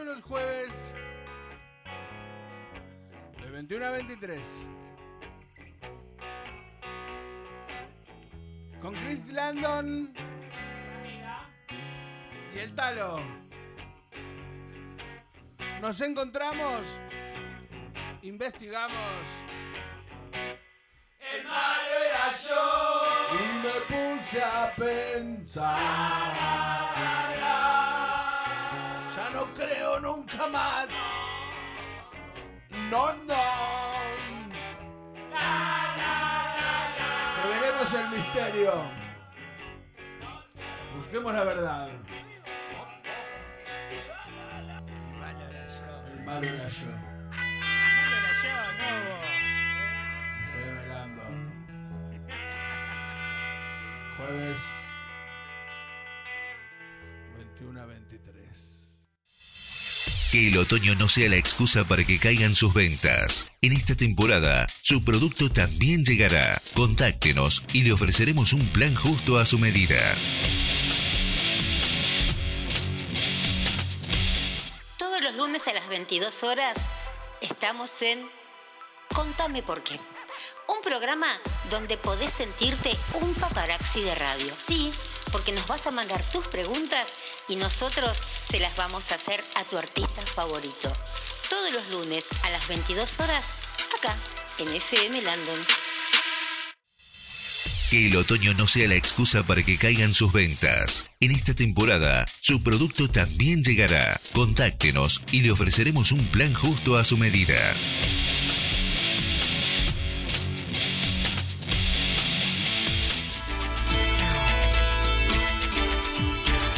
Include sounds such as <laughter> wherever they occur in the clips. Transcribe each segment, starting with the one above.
todos los jueves de 21 a 23. Con Chris Landon y el Talo. Nos encontramos, investigamos. El malo era yo. Y me puse a pensar. Creo nunca más. No, no. Revelemos el misterio. Busquemos la verdad. El malo era yo. El malo Que el otoño no sea la excusa para que caigan sus ventas. En esta temporada, su producto también llegará. Contáctenos y le ofreceremos un plan justo a su medida. Todos los lunes a las 22 horas estamos en Contame por qué. Un programa donde podés sentirte un paparazzi de radio. Sí, porque nos vas a mandar tus preguntas y nosotros se las vamos a hacer a tu artista favorito. Todos los lunes a las 22 horas, acá, en FM Landon. Que el otoño no sea la excusa para que caigan sus ventas. En esta temporada, su producto también llegará. Contáctenos y le ofreceremos un plan justo a su medida.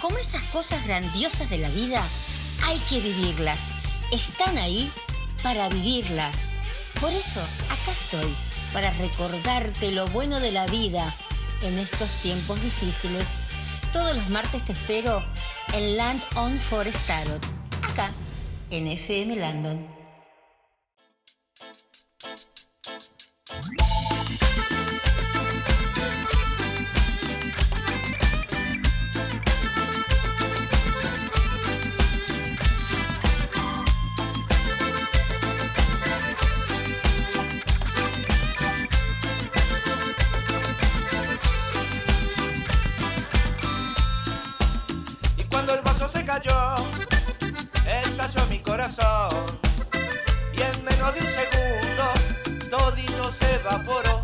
como esas cosas grandiosas de la vida, hay que vivirlas. Están ahí para vivirlas. Por eso, acá estoy, para recordarte lo bueno de la vida en estos tiempos difíciles. Todos los martes te espero en Land on Forest Tarot, acá, en FM Landon. Se cayó, estalló mi corazón. Y en menos de un segundo, todito se evaporó.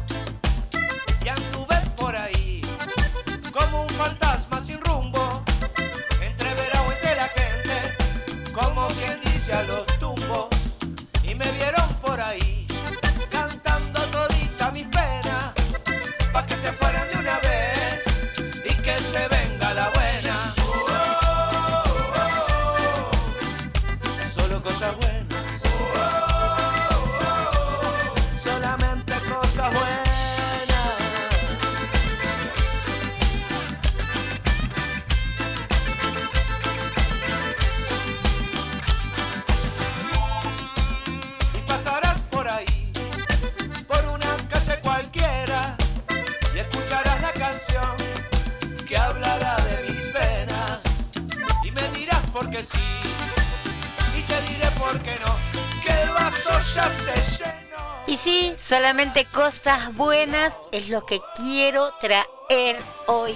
Solamente cosas buenas es lo que quiero traer hoy,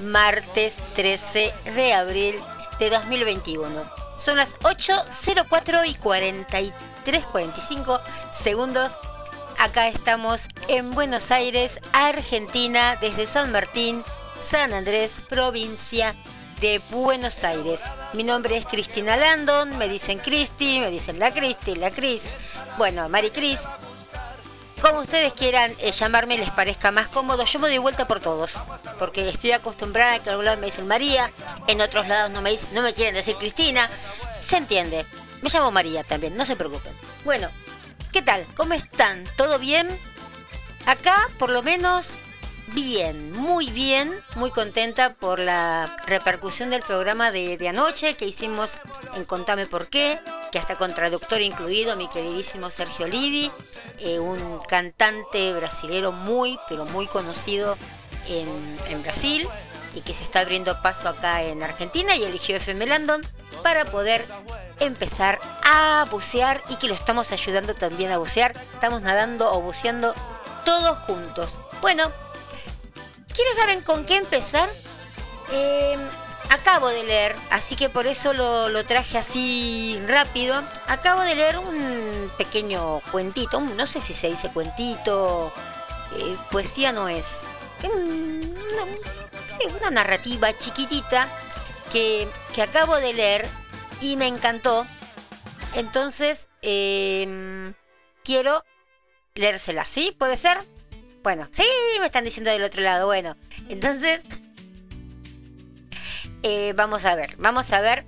martes 13 de abril de 2021. Son las 8.04 y 43, 45 segundos. Acá estamos en Buenos Aires, Argentina, desde San Martín, San Andrés, provincia de Buenos Aires. Mi nombre es Cristina Landon, me dicen Cristi, me dicen la Cristi, la Cris. Bueno, Mari Cris, como ustedes quieran eh, llamarme, les parezca más cómodo. Yo me doy vuelta por todos, porque estoy acostumbrada a que en algún me dicen María, en otros lados no me, dic- no me quieren decir Cristina, Se entiende. Me llamo María también, no se preocupen. Bueno, ¿qué tal? ¿Cómo están? ¿Todo bien? Acá, por lo menos, bien, muy bien, muy contenta por la repercusión del programa de, de anoche que hicimos en Contame por qué, que hasta con traductor incluido, mi queridísimo Sergio Livi, eh, un cantante brasilero muy, pero muy conocido en, Brasil y que se está abriendo paso acá en Argentina y eligió FM Landon para poder empezar a bucear y que lo estamos ayudando también a bucear. Estamos nadando o buceando todos juntos. Bueno, ¿quieren saben con qué empezar? Eh, acabo de leer, así que por eso lo, lo, traje así rápido. Acabo de leer un pequeño cuentito, no sé si se dice cuentito, eh, poesía no es. Una, una narrativa chiquitita que, que, acabo de leer y me encantó. Entonces, eh, quiero leérsela, ¿sí? ¿Puede ser? Bueno, sí, me están diciendo del otro lado. Bueno, entonces eh, vamos a ver, vamos a ver,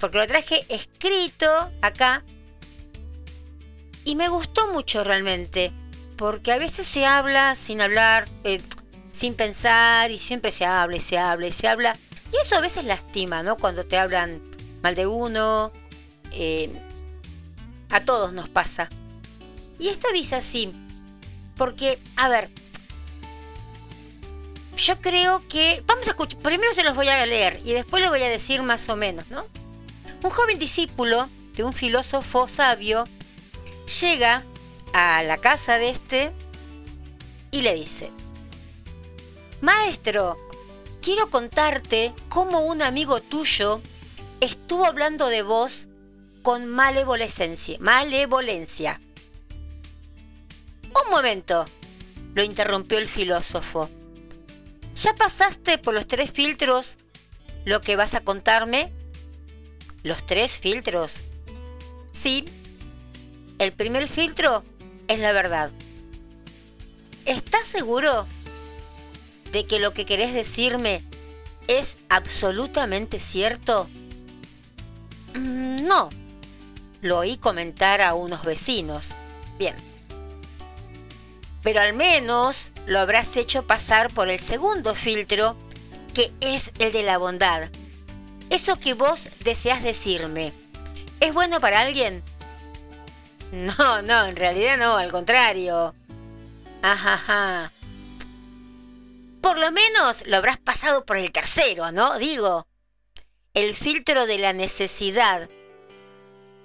porque lo traje escrito acá y me gustó mucho realmente, porque a veces se habla sin hablar, eh, sin pensar y siempre se habla y se habla y se habla y eso a veces lastima, ¿no? Cuando te hablan mal de uno, eh, a todos nos pasa. Y esto dice así, porque, a ver, yo creo que... Vamos a escuchar, primero se los voy a leer y después lo voy a decir más o menos, ¿no? Un joven discípulo de un filósofo sabio llega a la casa de este y le dice, Maestro, quiero contarte cómo un amigo tuyo estuvo hablando de vos con malevolencia. Malevolencia. Un momento, lo interrumpió el filósofo. ¿Ya pasaste por los tres filtros lo que vas a contarme? ¿Los tres filtros? Sí. El primer filtro es la verdad. ¿Estás seguro de que lo que querés decirme es absolutamente cierto? Mm, no. Lo oí comentar a unos vecinos. Bien pero al menos lo habrás hecho pasar por el segundo filtro, que es el de la bondad. Eso que vos deseas decirme, ¿es bueno para alguien? <laughs> No, no, en realidad no, al contrario. Ajaja. Por lo menos lo habrás pasado por el tercero, ¿no? Digo, el filtro de la necesidad.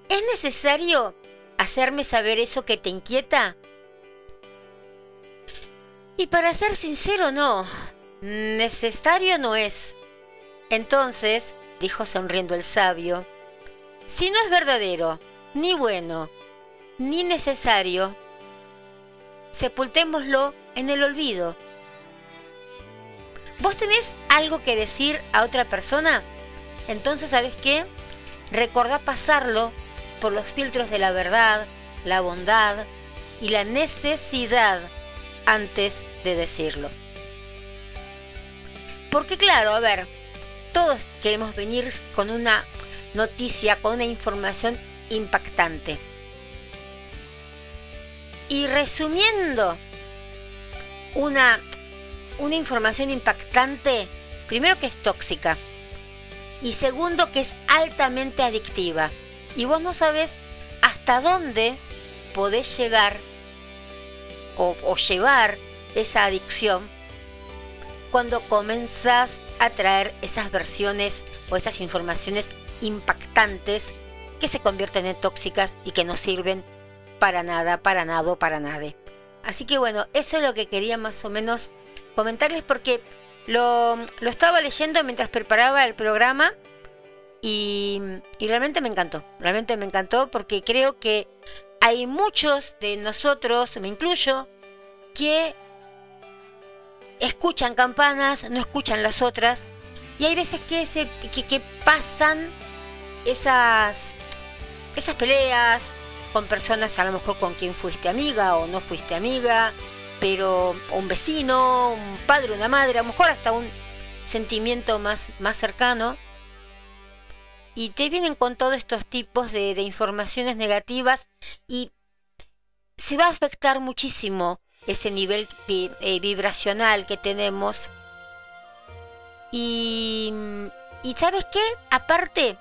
¿Es necesario hacerme saber eso que te inquieta? Y para ser sincero, no. Necesario no es. Entonces, dijo sonriendo el sabio, si no es verdadero, ni bueno, ni necesario, sepultémoslo en el olvido. ¿Vos tenés algo que decir a otra persona? Entonces, ¿sabes qué? Recordá pasarlo por los filtros de la verdad, la bondad y la necesidad antes de decirlo. Porque claro, a ver, todos queremos venir con una noticia, con una información impactante. Y resumiendo una, una información impactante, primero que es tóxica y segundo que es altamente adictiva. Y vos no sabes hasta dónde podés llegar o, o llevar esa adicción cuando comenzás a traer esas versiones o esas informaciones impactantes que se convierten en tóxicas y que no sirven para nada, para nada, para nada. Así que bueno, eso es lo que quería más o menos comentarles porque lo, lo estaba leyendo mientras preparaba el programa y, y realmente me encantó, realmente me encantó porque creo que hay muchos de nosotros, me incluyo, que escuchan campanas, no escuchan las otras. Y hay veces que, se, que, pasan esas, esas peleas con personas a lo mejor con quien fuiste amiga o no fuiste amiga, pero un vecino, un padre, una madre, a lo mejor hasta un sentimiento más, más cercano. y te vienen con todos estos tipos de, de informaciones negativas y se va a afectar muchísimo ese nivel eh, vibracional que tenemos. Y, y ¿sabes qué? Aparte,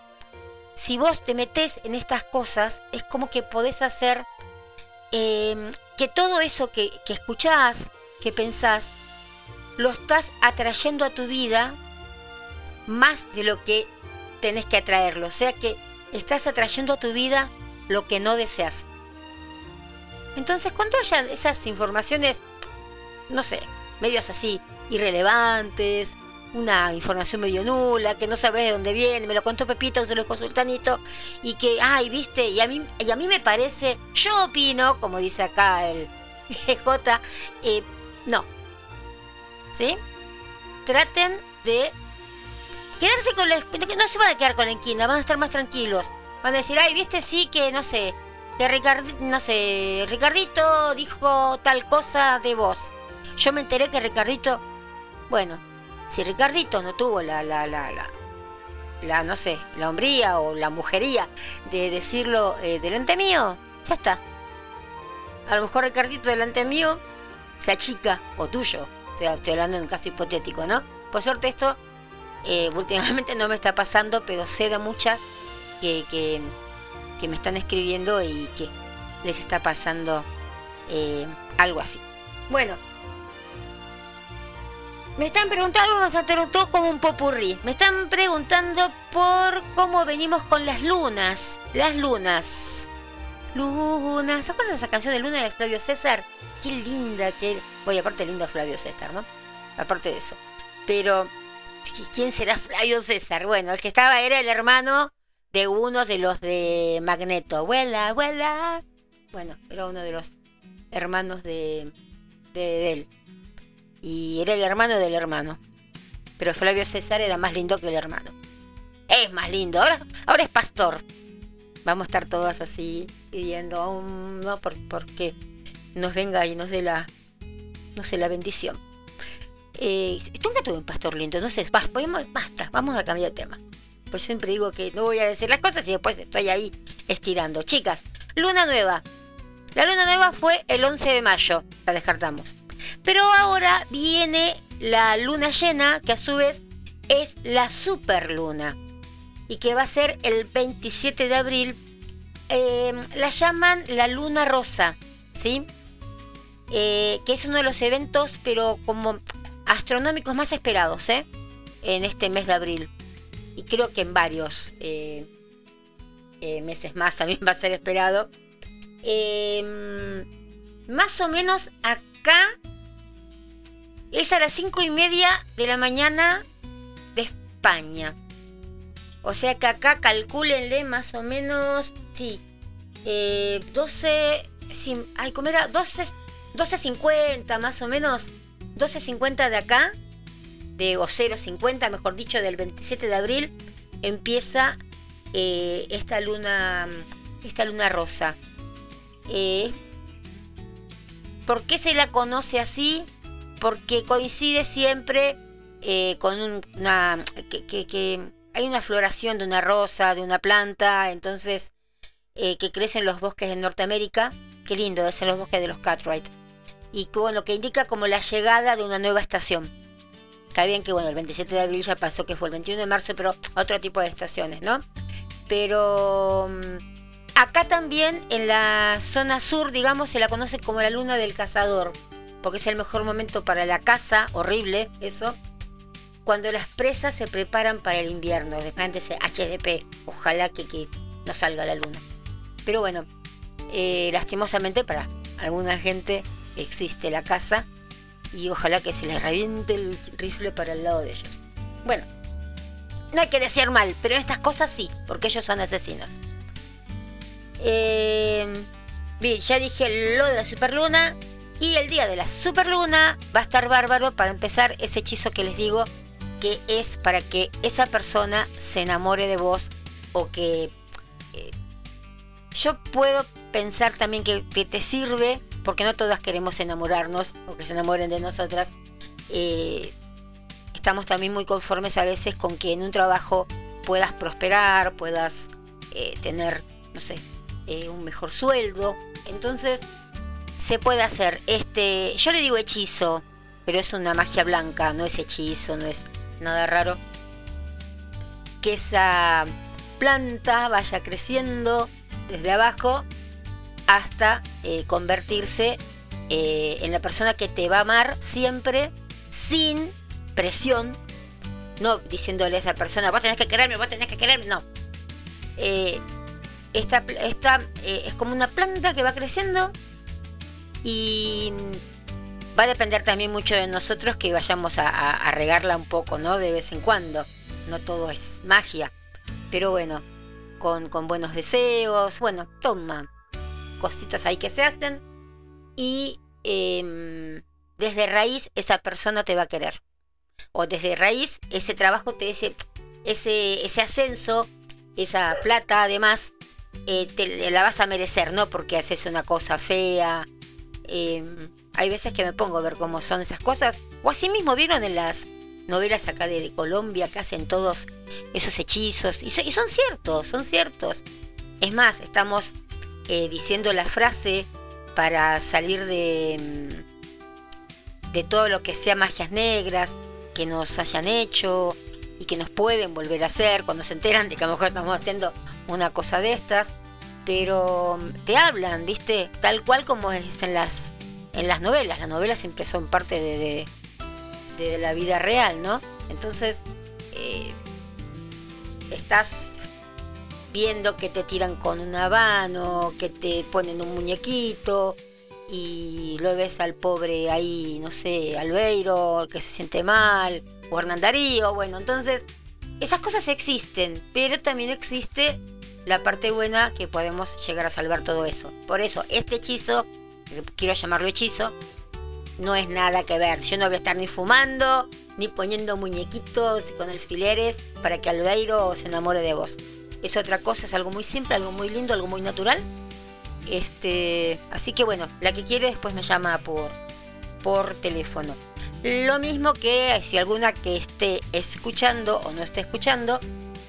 si vos te metes en estas cosas, es como que podés hacer eh, que todo eso que, que escuchás, que pensás, lo estás atrayendo a tu vida más de lo que tenés que atraerlo. O sea que estás atrayendo a tu vida lo que no deseas. Entonces, cuando haya esas informaciones, no sé, medios así, irrelevantes, una información medio nula, que no sabes de dónde viene, me lo contó Pepito, se lo dijo Sultanito, y que, ay, viste, y a mí, y a mí me parece, yo opino, como dice acá el <laughs> J, eh, no. ¿Sí? Traten de quedarse con la... No se van a quedar con la inquina, van a estar más tranquilos. Van a decir, ay, viste, sí, que no sé, que Ricardi- no sé, Ricardito dijo tal cosa de vos. Yo me enteré que Ricardito, bueno, si Ricardito no tuvo la, la, la, la, la no sé, la hombría o la mujería de decirlo eh, delante mío, ya está. A lo mejor Ricardito delante mío se achica, o tuyo, estoy, estoy hablando en un caso hipotético, ¿no? Por suerte esto eh, últimamente no me está pasando, pero sé de muchas que, que, que me están escribiendo y que les está pasando eh, algo así. Bueno, me están preguntando, vamos a como un popurrí. Me están preguntando por cómo venimos con las lunas. Las lunas. Lunas. ¿Se acuerdan de esa canción de Luna de Flavio César? Qué linda que. Oye, aparte lindo Flavio César, ¿no? Aparte de eso. Pero, ¿quién será Flavio César? Bueno, el que estaba era el hermano de uno de los de Magneto. Abuela, abuela. Bueno, era uno de los hermanos de, de, él. Y era el hermano del hermano. Pero Flavio César era más lindo que el hermano. Es más lindo. Ahora, ahora es pastor. Vamos a estar todas así pidiendo, um, ¿no? Por, porque nos venga y nos dé la, no sé, la bendición. Eh, nunca tuve un pastor lindo, basta, basta, vamos a cambiar de tema. Pues siempre digo que no voy a decir las cosas y después estoy ahí estirando. Chicas, luna nueva. La luna nueva fue el 11 de mayo, la descartamos. Pero ahora viene la luna llena, que a su vez es la superluna, y que va a ser el 27 de abril. Eh, la llaman la luna rosa, ¿sí? Eh, que es uno de los eventos, pero como astronómicos más esperados, ¿eh? En este mes de abril. Y creo que en varios eh, eh, meses más también <laughs> va a ser esperado. Eh, más o menos acá es a las cinco y media de la mañana de España. O sea que acá calcúlenle más o menos, sí, eh, 12, sí, ay, ¿cómo era? 12, 12.50 más o menos, 12.50 de acá, de, o 0.50 mejor dicho, del 27 de abril, empieza eh, esta luna, esta luna rosa. Eh, ¿Por qué se la conoce así? Porque coincide siempre eh, con un- una... Que, que- que hay una floración de una rosa, de una planta, entonces eh, que crece en los bosques de Norteamérica. Qué lindo, es en los bosques de los Cartwright. Y que bueno, que indica como la llegada de una nueva estación. Está bien que bueno, el 27 de abril ya pasó, que fue el 21 de marzo, pero otro tipo de estaciones, ¿no? Pero mm, acá también en la zona sur, digamos, se la conoce como la luna del cazador, porque es el mejor momento para la caza, horrible eso, cuando las presas se preparan para el invierno, ese HDP, ojalá que, que no salga la luna. Pero bueno, eh, lastimosamente para alguna gente existe la caza y ojalá que se les reviente el rifle para el lado de ellos. Bueno, no hay que desear mal, pero estas cosas sí, porque ellos son asesinos. Eh, bien, ya dije lo de la superluna. Y el día de la superluna va a estar bárbaro para empezar ese hechizo que les digo, que es para que esa persona se enamore de vos o que... eh, yo puedo pensar también que te sirve, porque no todas queremos enamorarnos o que se enamoren de nosotras. eh, estamos también muy conformes a veces con que en un trabajo puedas prosperar, puedas eh, tener, no sé, eh, un mejor sueldo. Entonces, se puede hacer este, yo le digo hechizo, pero es una magia blanca, no es hechizo, no es nada raro. Que esa planta vaya creciendo desde abajo hasta eh, convertirse eh, en la persona que te va a amar siempre sin presión, no diciéndole a esa persona, vos tenés que quererme, vos tenés que quererme, no. Eh, esta, esta es como una planta que va creciendo y va a depender también mucho de nosotros que vayamos a, a, regarla un poco, ¿no? De vez en cuando. No todo es magia. Pero bueno, con, con buenos deseos, bueno, toma cositas ahí que se hacen. Y eh, desde raíz esa persona te va a querer. O desde raíz ese trabajo, te, ese, ese, ese ascenso, esa plata además, eh, te la vas a merecer, no porque haces una cosa fea, eh, hay veces que me pongo a ver cómo son esas cosas. O así mismo vieron en las novelas acá de, Colombia que hacen todos esos hechizos. Y, son ciertos, son ciertos. Es más, estamos eh, diciendo la frase para salir de, mm, de todo lo que sea magias negras que nos hayan hecho y que nos pueden volver a hacer cuando se enteran de que a lo mejor estamos haciendo una cosa de estas pero mm, te hablan, ¿viste? Tal cual como es en las, en las novelas. Las novelas siempre son parte de, de, la vida real, ¿no? Entonces, eh, estás viendo que te tiran con una mano, que te ponen un muñequito y lo ves al pobre ahí, no sé, Albeiro, que se siente mal, o Hernán Darío, bueno, entonces esas cosas existen, pero también existe la parte buena que podemos llegar a salvar todo eso. Por eso, este hechizo, quiero llamarlo hechizo, no es nada que ver. Yo no voy a estar ni fumando, ni poniendo muñequitos con alfileres para que Albeiro se enamore de vos. Es otra cosa, es algo muy simple, algo muy lindo, algo muy natural. Este, así que bueno, la que quiere después me llama por, por teléfono. Lo mismo que si alguna que esté escuchando o no esté escuchando,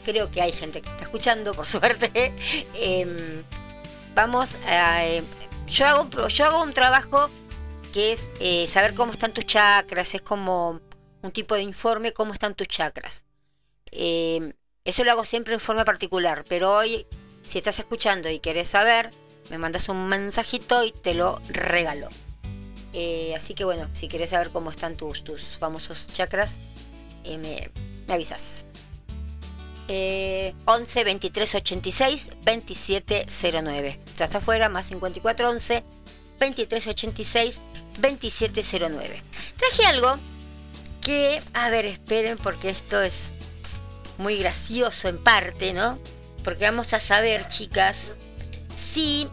creo que hay gente que está escuchando, por <laughs> suerte. Em, vamos a... Em, yo, hago, yo hago un trabajo que es eh, saber cómo están tus chakras, es como un tipo de informe cómo están tus chakras. Em, eso lo hago siempre en forma particular, pero hoy, si estás escuchando y querés saber, me mandas un mensajito y te lo regalo. Eh, así que bueno, si querés saber cómo están tus, tus famosos chakras, eh, me, me avisas. 11 23 86 27 09. Estás afuera, más 54 11 23 86 27 09. Traje algo que, a ver, esperen, porque esto es muy gracioso en parte, ¿no? Porque vamos a saber, chicas, si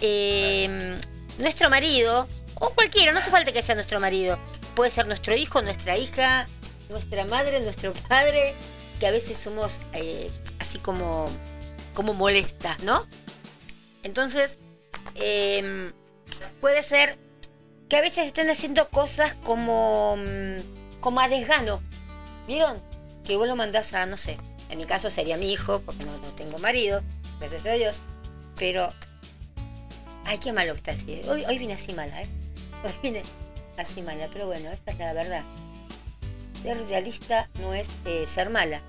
eh, nuestro marido, o cualquiera, no hace falta que sea nuestro marido, puede ser nuestro hijo, nuestra hija, nuestra madre, nuestro padre, que a veces somos eh, así como, como molestas, ¿no? Entonces, em, puede ser que a veces estén haciendo cosas como, mm, como a desgano. ¿Vieron? Que vos lo mandás a, no sé, en mi caso sería mi hijo, porque no, tengo marido, gracias a Dios, pero... Ay, qué malo está así. Hoy, hoy vine así mala, ¿eh? <laughs> Hoy vine así mala, pero bueno, esta es la verdad ser realista no es eh, ser mala.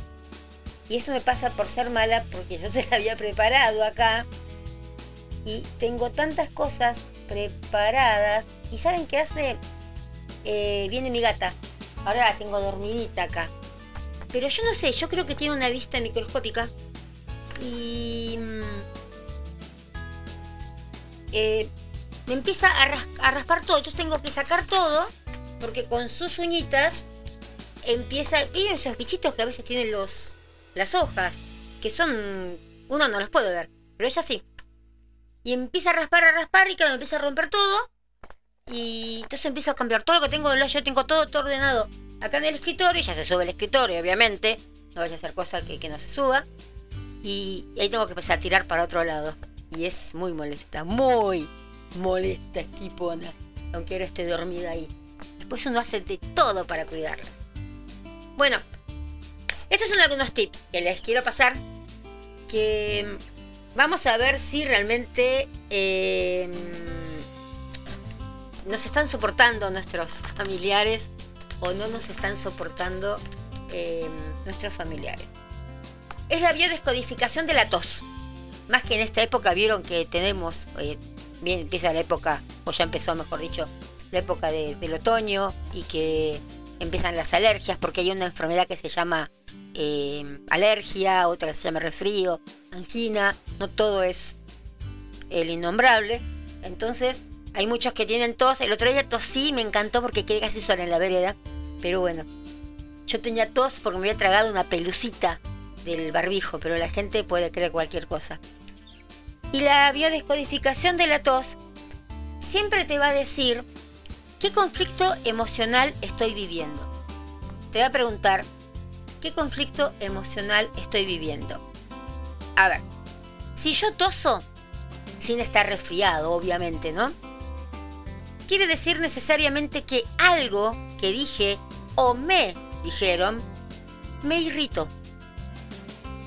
Y eso me pasa por ser mala porque yo <laughs> se la había preparado acá. Y tengo tantas cosas preparadas. ¿Y saben qué hace? Eh, viene mi gata. Ahora la tengo dormidita acá. Pero yo no sé, yo creo que tiene una vista microscópica. Y... Mm, eh, me empieza a, raspar todo. Entonces tengo que sacar todo. Porque con sus uñitas empieza, y esos bichitos que a veces tienen los las hojas, que son, uno no los puede ver, pero ella sí. Y empieza a raspar, a raspar y claro, empieza a romper todo. Y entonces empieza a cambiar todo lo que tengo, yo tengo todo, todo ordenado acá en el escritorio, ya se sube el escritorio, obviamente, no vaya a ser cosa que, no se suba. Y, ahí tengo que empezar a tirar para otro lado. Y es muy molesta, muy molesta, esquipona, aunque ahora esté dormida ahí. Después uno hace de todo para cuidarla. Bueno, Estos son algunos tips que les quiero pasar que mm, vamos a ver si realmente eh, nos están soportando nuestros familiares o no nos están soportando eh, nuestros familiares. Es la biodescodificación de la tos. Más que en esta época vieron que tenemos, eh, bien empieza la época, o ya empezó mejor dicho, la época de- del otoño y que empiezan las alergias porque hay una enfermedad que se llama eh, alergia, otra se llama resfrío, angina, no todo es el innombrable. Entonces, hay muchos que tienen tos. El otro día tosí, me encantó porque quedé casi sola en la vereda. Pero bueno, yo tenía tos porque me había tragado una pelucita del barbijo, pero la gente puede creer cualquier cosa. Y la biodescodificación de la tos siempre te va a decir qué conflicto emocional estoy viviendo. Te va a preguntar qué conflicto emocional estoy viviendo. A ver, si yo toso, sin estar resfriado, obviamente, ¿no? Quiere decir necesariamente que algo que dije o me dijeron me irritó.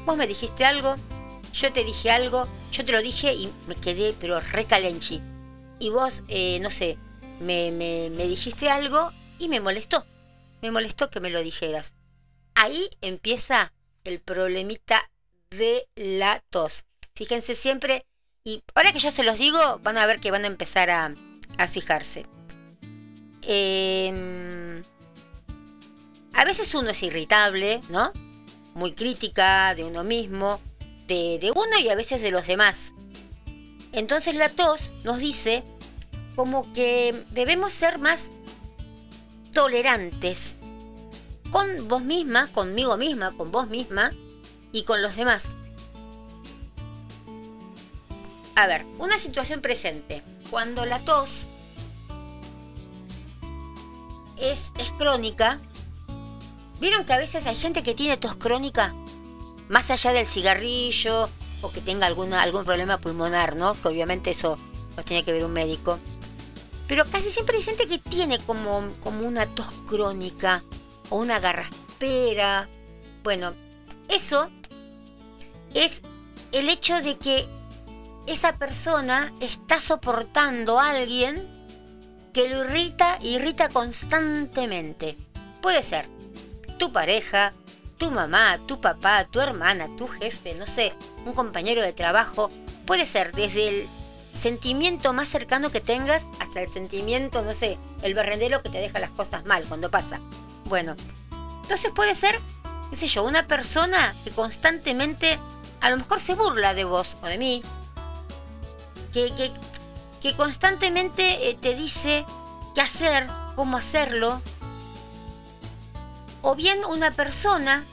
Vos me dijiste algo, yo te dije algo, yo te lo dije y me quedé pero recalenchi. Y vos, eh, no sé, me, me, me dijiste algo y me molestó. Me molestó que me lo dijeras. Ahí empieza el problemita de la tos. Fíjense siempre, y ahora que yo se los digo, van a ver que van a empezar a, a fijarse. Em, a veces uno es irritable, ¿no? Muy crítica de uno mismo, de, de uno y a veces de los demás. Entonces la tos nos dice como que debemos ser más tolerantes con vos misma, conmigo misma, con vos misma y con los demás. A ver, una situación presente. Cuando la tos es, es crónica, ¿vieron que a veces hay gente que tiene tos crónica? Más allá del cigarrillo o que tenga alguna, algún problema pulmonar, ¿no? Que obviamente eso los tiene que ver un médico. Pero casi siempre hay gente que tiene como, como una tos crónica o una garraspera. Bueno, eso es el hecho de que esa persona está soportando a alguien que lo irrita, irrita constantemente. Puede ser tu pareja, tu mamá, tu papá, tu hermana, tu jefe, no sé, un compañero de trabajo. Puede ser desde el sentimiento más cercano que tengas hasta el sentimiento, no sé, el berrendero que te deja las cosas mal cuando pasa. Bueno, entonces puede ser, qué sé yo, una persona que constantemente a lo mejor se burla de vos o de mí, que, constantemente eh, te dice qué hacer, cómo hacerlo, o bien una persona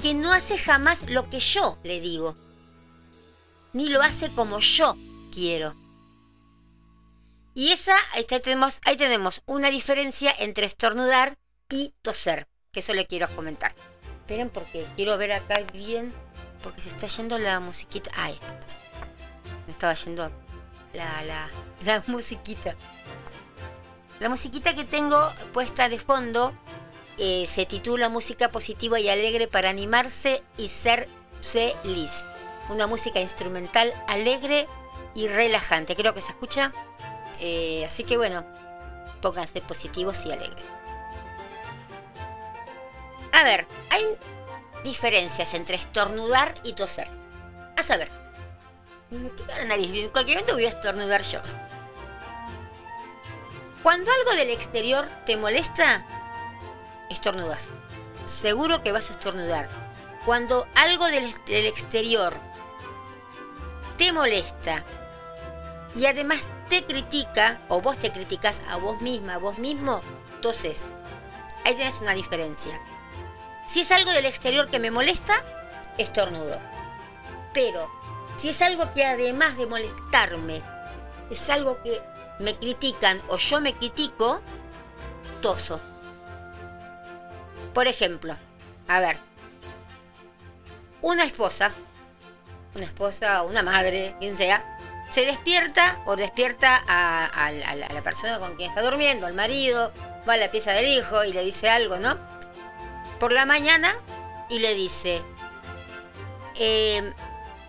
que no hace jamás lo que yo le digo, ni lo hace como yo quiero. Y esa, ahí tenemos, ahí tenemos una diferencia entre estornudar y toser, que eso le quiero comentar. Esperen porque quiero ver acá bien, porque se está yendo la musiquita. Ah, ahí está. Estaba yendo la, la, la <laughs> musiquita. La musiquita que tengo puesta de fondo eh, se titula Música positiva y alegre para animarse y ser feliz. Una música instrumental alegre y relajante. Creo que se escucha. Eh, así que bueno, pónganse positivos y alegres. A ver, hay diferencias entre estornudar y toser. A saber, la en cualquier momento voy a estornudar yo. Cuando algo del exterior te molesta, estornudas. Seguro que vas a estornudar. Cuando algo del, del exterior te molesta y además te critica, o vos te criticas a vos misma, a vos mismo, toses. Ahí tenés una diferencia. Si es algo del exterior que me molesta, estornudo. Pero si es algo que además de molestarme, es algo que me critican o yo me critico, toso. Por ejemplo, a ver, una esposa, una esposa, una madre, quien sea, se despierta o despierta a, la, persona con quien está durmiendo, al marido, va a la pieza del hijo y le dice algo, ¿no? Por la mañana y le dice, eh,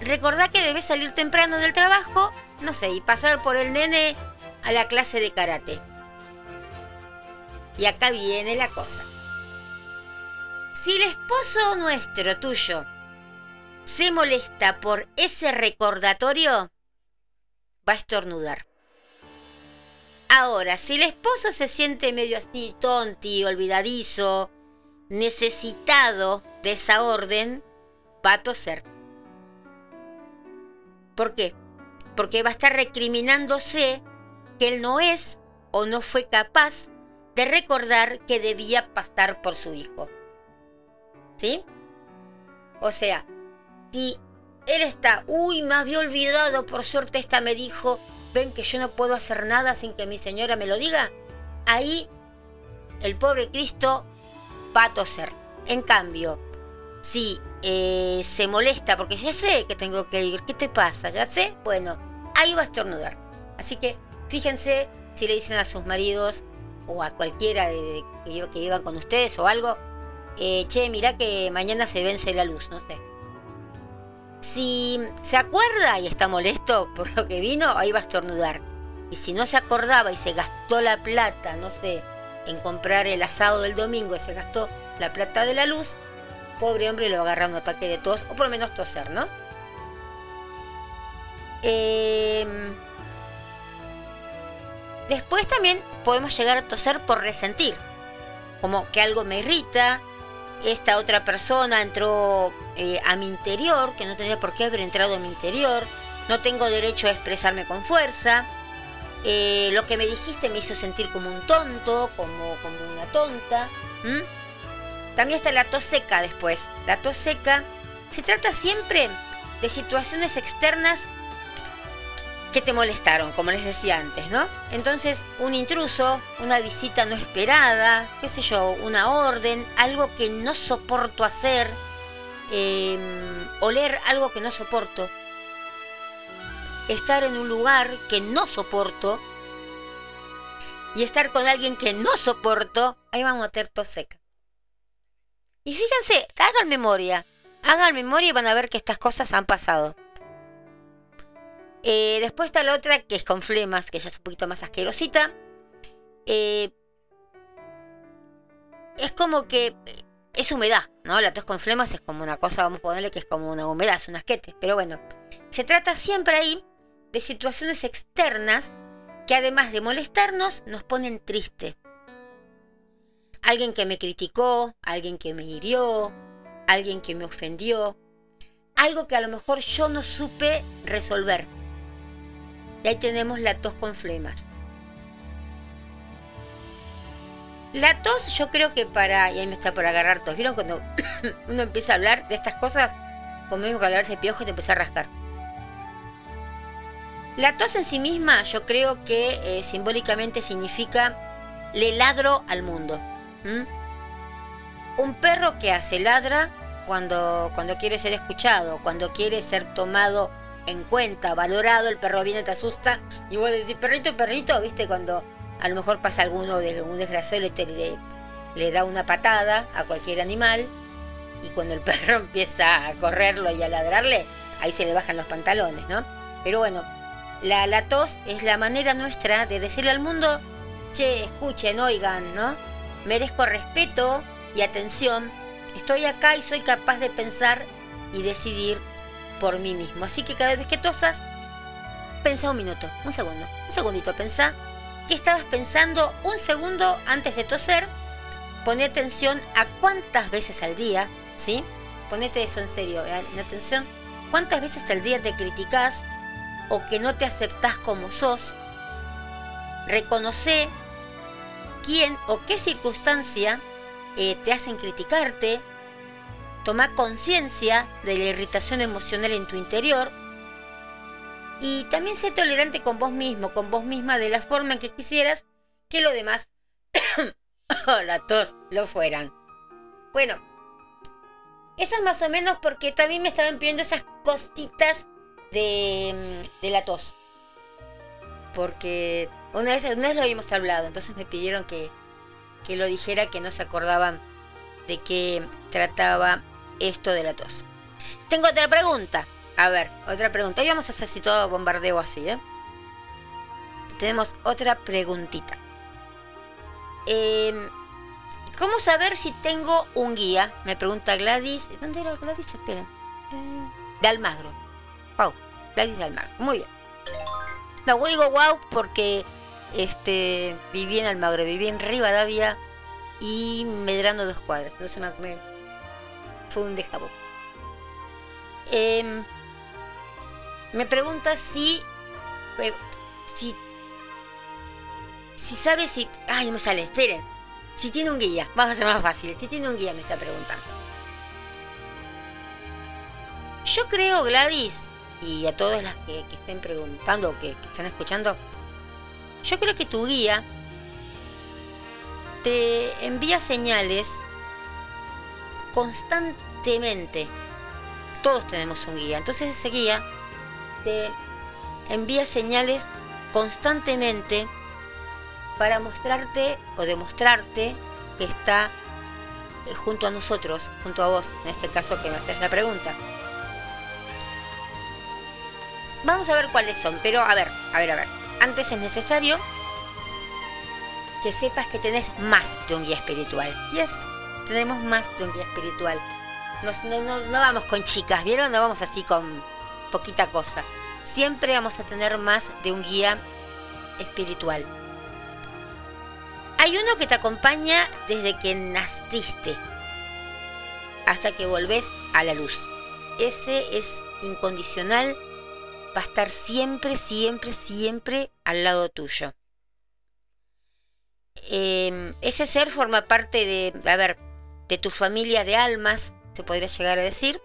recordá que debes salir temprano del trabajo, no sé, y pasar por el nene a la clase de karate. Y acá viene la cosa. Si el esposo nuestro, tuyo, se molesta por ese recordatorio, va a estornudar. Ahora, si el esposo se siente medio así, tonti, olvidadizo, necesitado de esa orden, va a toser. ¿Por qué? Porque va a estar recriminándose que él no es o no fue capaz de recordar que debía pasar por su hijo. ¿Sí? O sea, si él está, uy, me había olvidado, por suerte esta me dijo, ven que yo no puedo hacer nada sin que mi señora me lo diga, ahí el pobre Cristo va a toser. En cambio, si eh, se molesta porque ya sé que tengo que ir, ¿qué te pasa? ¿Ya sé? Bueno, ahí va a estornudar. Así que fíjense si le dicen a sus maridos o a cualquiera de, que, iban con ustedes o algo, eh, che, mira que mañana se vence la luz, no sé. Si se acuerda y está molesto por lo que vino, ahí va a estornudar. Y si no se acordaba y se gastó la plata, no sé, en comprar el asado del domingo se gastó la plata de la luz, pobre hombre le va a agarrar un ataque de tos, o por lo menos toser, ¿no? Em, después también podemos llegar a toser por resentir, como que algo me irrita, esta otra persona entró eh, a mi interior, que no tendría por qué haber entrado a mi interior, no tengo derecho a expresarme con fuerza, eh, lo que me dijiste me hizo sentir como un tonto, como, como una tonta. También está la tos seca después. La tos seca se trata siempre de situaciones externas que te molestaron, como les decía antes, ¿no? Entonces, un intruso, una visita no esperada, qué sé yo, una orden, algo que no soporto hacer, em, oler algo que no soporto, estar en un lugar que no soporto y estar con alguien que no soporto, ahí vamos a tener tos seca. Y fíjense, hagan memoria, hagan memoria y van a ver que estas cosas han pasado. Eh, después está la otra que es con flemas, que ya es un poquito más asquerosita. Eh, es como que eh, es humedad, ¿no? La tos con flemas es como una cosa, vamos a ponerle que es como una humedad, es un asquete. Pero bueno, se trata siempre ahí de situaciones externas que además de molestarnos, nos ponen triste. Alguien que me criticó, alguien que me hirió, alguien que me ofendió, algo que a lo mejor yo no supe resolver. Y ahí tenemos la tos con flemas. La tos yo creo que para... Y ahí me está por agarrar tos. ¿Vieron cuando <coughs> uno empieza a hablar de estas cosas? Como mismo que hablar de piojo y te empieza a rascar. La tos en sí misma yo creo que eh, simbólicamente significa le ladro al mundo. Un perro que hace ladra cuando, cuando quiere ser escuchado, cuando quiere ser tomado en cuenta, valorado, el perro viene, te asusta y vos decís, perrito, perrito, viste, cuando a lo mejor pasa alguno de un desgraciado le, le, le da una patada a cualquier animal y cuando el <laughs> perro empieza a correrlo y a ladrarle, ahí se le bajan los pantalones, ¿no? Pero bueno, la, la tos es la manera nuestra de decirle al mundo, che, escuchen, oigan, ¿no? Merezco respeto y atención, estoy acá y soy capaz de pensar y decidir por mí mismo. Así que cada vez que tosas, pensá un minuto, un segundo, un segundito, pensá qué estabas pensando un segundo antes de toser. Poné atención a cuántas veces al día, ¿sí? Ponete eso en serio, ¿eh? en atención. ¿Cuántas veces al día te criticas o que no te aceptás como sos? Reconoce quién o qué circunstancia eh, te hacen criticarte, Toma conciencia de la irritación emocional en tu interior y también sé tolerante con vos mismo, con vos misma de la forma en que quisieras que lo demás, <coughs> oh, la tos, lo fueran. Bueno, eso es más o menos porque también me estaban pidiendo esas cositas de, de la tos. Porque una vez, una vez lo habíamos hablado, entonces me pidieron que, que lo dijera, que no se acordaban de qué trataba esto de la tos. Tengo otra pregunta. A ver, otra pregunta. Hoy vamos a hacer así todo bombardeo así, ¿eh? Tenemos otra preguntita. Em, ¿Cómo saber si tengo un guía? Me pregunta Gladys. ¿Dónde era Gladys? Esperen. Eh, de Almagro. Wow, Gladys de Almagro. Muy bien. No, digo wow porque este, viví en Almagro, viví en Rivadavia y Medrano dos cuadras. Entonces me, me- fue un dejabo. Em, me pregunta si, eh, si, si sabe si, ay, no me sale, esperen, si tiene un guía, vamos a hacer más fácil, si tiene un guía me está preguntando. Yo creo, Gladys, y a todas las que, estén preguntando que, que están escuchando, yo creo que tu guía te envía señales constantemente. Todos tenemos un guía. Entonces ese guía te envía señales constantemente para mostrarte o demostrarte que está eh, junto a nosotros, junto a vos, en este caso que me haces la pregunta. Vamos a ver cuáles son, pero a ver, a ver, a ver. Antes es necesario que sepas que tenés más de un guía espiritual. Yes, tenemos más de un guía espiritual. Nos- no, no- no vamos con chicas, ¿vieron? No vamos así con poquita cosa. Siempre vamos a tener más de un guía espiritual. Hay uno que te acompaña desde que naciste hasta que volvés a la luz. Ese es incondicional, va a estar siempre, siempre, siempre al lado tuyo. Eh, ese ser forma parte de, a ver, de tu familia de almas, se podría llegar a decir.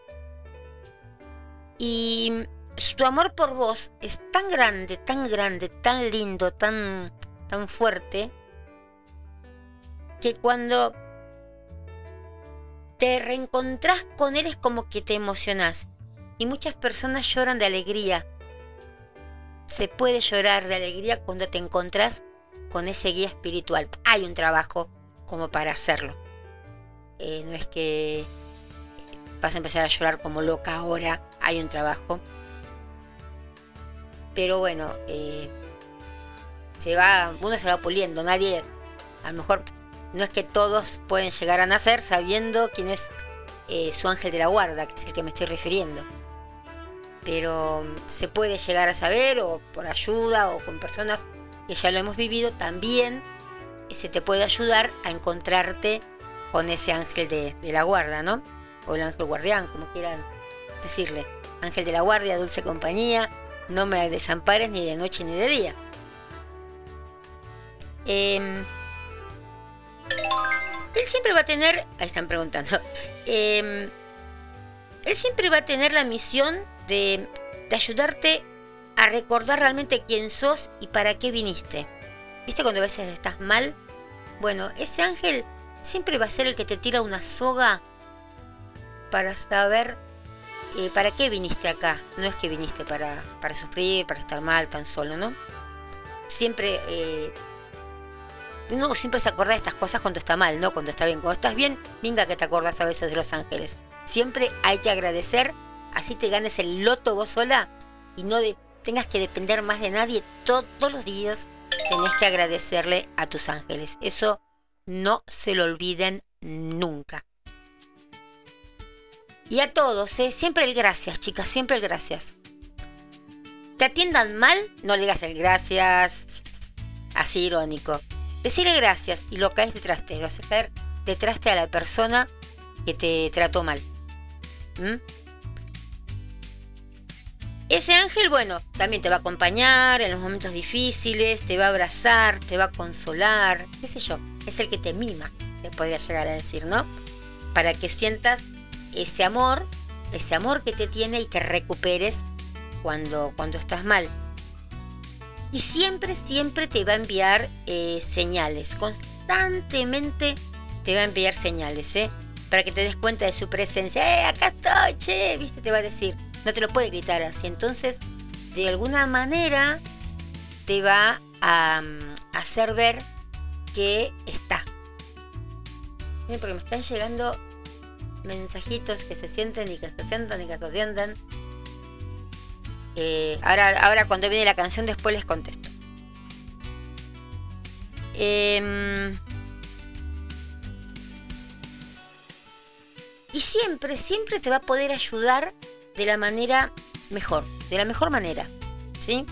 Y su amor por vos es tan grande, tan grande, tan lindo, tan, tan fuerte, que cuando te reencontrás con él es como que te emocionás. Y muchas personas lloran de alegría. Se puede llorar de alegría cuando te encontrás con ese guía espiritual. Hay un trabajo como para hacerlo. Eh, no es que vas a empezar a llorar como loca ahora. Hay un trabajo. Pero bueno, eh, se va, uno se va puliendo. Nadie, a lo mejor, no es que todos pueden llegar a nacer sabiendo quién es eh, su ángel de la guarda, que es el que me estoy refiriendo. Pero mm, se puede llegar a saber, o por ayuda, o con personas que ya lo hemos vivido, también eh, se te puede ayudar a encontrarte con ese ángel de, la guarda, ¿no? O el ángel guardián, como quieran decirle. Ángel de la guardia, dulce compañía, no me desampares ni de noche ni de día. Em, él siempre va a tener, ahí están preguntando, <laughs> Em, él siempre va a tener la misión de, ayudarte a recordar realmente quién sos y para qué viniste. ¿Viste cuando a veces estás mal? Bueno, ese ángel siempre va a ser el que te tira una soga para saber eh, para qué viniste acá. No es que viniste para, para sufrir, para estar mal, tan solo, ¿no? Siempre, eh, uno siempre se acuerda de estas cosas cuando está mal, no cuando está bien. Cuando estás bien, venga que te acuerdas a veces de los ángeles. Siempre hay que agradecer, así te ganes el loto vos sola y no tengas que depender más de nadie. To- todos los días tenés que agradecerle a tus ángeles. Eso no se lo olviden nunca. Y a todos, ¿eh? siempre el gracias, chicas, siempre el gracias. Te atiendan mal, no le digas el gracias así irónico. Decirle gracias y lo caes detrás de, lo detrás de a la persona que te trató mal. ¿Mm? Ese ángel, bueno, también te va a acompañar en los momentos difíciles, te va a abrazar, te va a consolar, qué sé yo, es el que te mima, te podría llegar a decir, ¿no? Para que sientas ese amor, ese amor que te tiene y que recuperes cuando, cuando estás mal. Y siempre, siempre te va a enviar eh, señales, constantemente te va a enviar señales, ¿eh? Para que te des cuenta de su presencia. ¡Eh, acá estoy, che! ¿Viste? Te va a decir. No te lo puede gritar así. Entonces, de alguna manera, te va a mm, hacer ver que está. Miren, porque me están llegando mensajitos que se sienten y que se sientan y que se sienten. Eh, ahora, ahora cuando viene la canción después les contesto. Em, y siempre, siempre te va a poder ayudar de la manera mejor, de la mejor manera. ¿Sí?